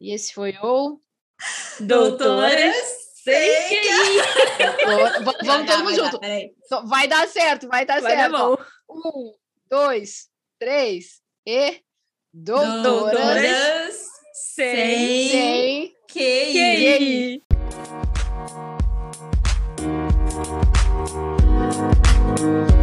E esse foi o Doutoras Sem Vamos, vamos todo mundo junto. Então, vai dar certo, vai dar vai certo. Dar bom. Um, dois, três e Doutoras, Doutoras sem, sem QI. QI.